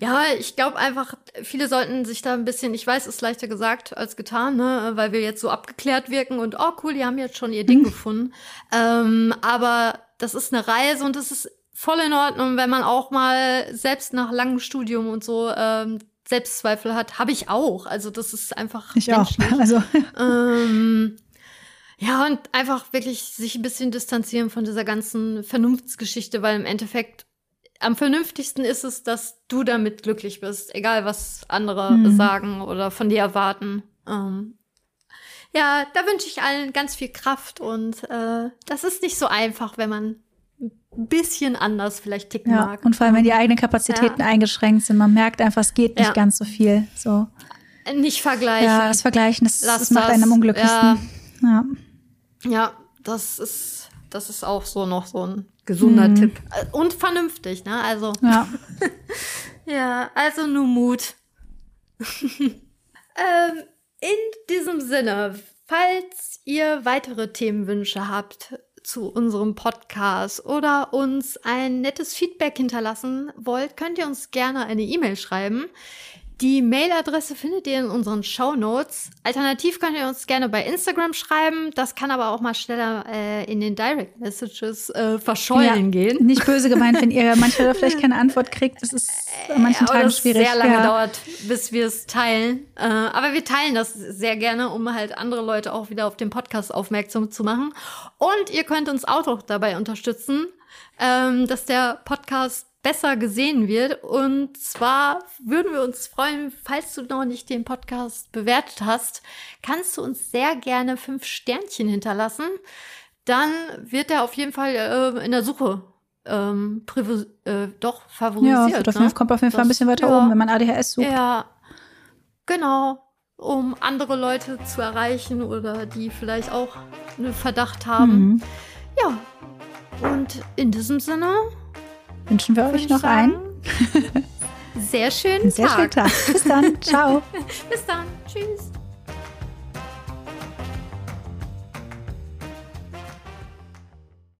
Ja, ich glaube einfach, viele sollten sich da ein bisschen, ich weiß, ist leichter gesagt als getan, ne, weil wir jetzt so abgeklärt wirken und oh cool, die haben jetzt schon ihr Ding mhm. gefunden. Ähm, aber das ist eine Reise und das ist voll in Ordnung, wenn man auch mal selbst nach langem Studium und so ähm, Selbstzweifel hat, habe ich auch. Also das ist einfach ich menschlich. auch. *laughs* Also ähm, ja und einfach wirklich sich ein bisschen distanzieren von dieser ganzen Vernunftsgeschichte, weil im Endeffekt am vernünftigsten ist es, dass du damit glücklich bist, egal was andere mhm. sagen oder von dir erwarten. Ähm, ja, da wünsche ich allen ganz viel Kraft und äh, das ist nicht so einfach, wenn man ein bisschen anders vielleicht ticken ja, mag. Und vor allem, wenn die eigenen Kapazitäten ja. eingeschränkt sind, man merkt einfach, es geht nicht ja. ganz so viel. So. Nicht vergleichen. Ja, das Vergleichen, das, das macht einen am unglücklichsten. Ja. ja, das ist, das ist auch so noch so ein gesunder hm. Tipp. Äh, und vernünftig, ne? Also. Ja. *laughs* ja, also nur Mut. *laughs* ähm, in diesem Sinne, falls ihr weitere Themenwünsche habt zu unserem Podcast oder uns ein nettes Feedback hinterlassen wollt, könnt ihr uns gerne eine E-Mail schreiben. Die Mailadresse findet ihr in unseren Show Notes. Alternativ könnt ihr uns gerne bei Instagram schreiben. Das kann aber auch mal schneller äh, in den Direct Messages äh, verschollen ja, gehen. Nicht böse gemeint, wenn ihr *laughs* manchmal vielleicht keine Antwort kriegt. Das ist an manchen Tagen das schwierig. sehr lange ja. dauert, bis wir es teilen. Äh, aber wir teilen das sehr gerne, um halt andere Leute auch wieder auf den Podcast aufmerksam zu machen. Und ihr könnt uns auch dabei unterstützen, ähm, dass der Podcast besser gesehen wird. Und zwar würden wir uns freuen, falls du noch nicht den Podcast bewertet hast, kannst du uns sehr gerne fünf Sternchen hinterlassen. Dann wird er auf jeden Fall äh, in der Suche ähm, äh, doch favorisiert. Ja, Viertel ne? kommt auf jeden Fall ein bisschen weiter ja, oben, wenn man ADHS sucht. Ja, genau. Um andere Leute zu erreichen oder die vielleicht auch einen Verdacht haben. Mhm. Ja, und in diesem Sinne wünschen wir euch noch einen *laughs* sehr schönen sehr Tag. Schönen Tag. Bis dann. *laughs* Ciao. Bis dann. Tschüss.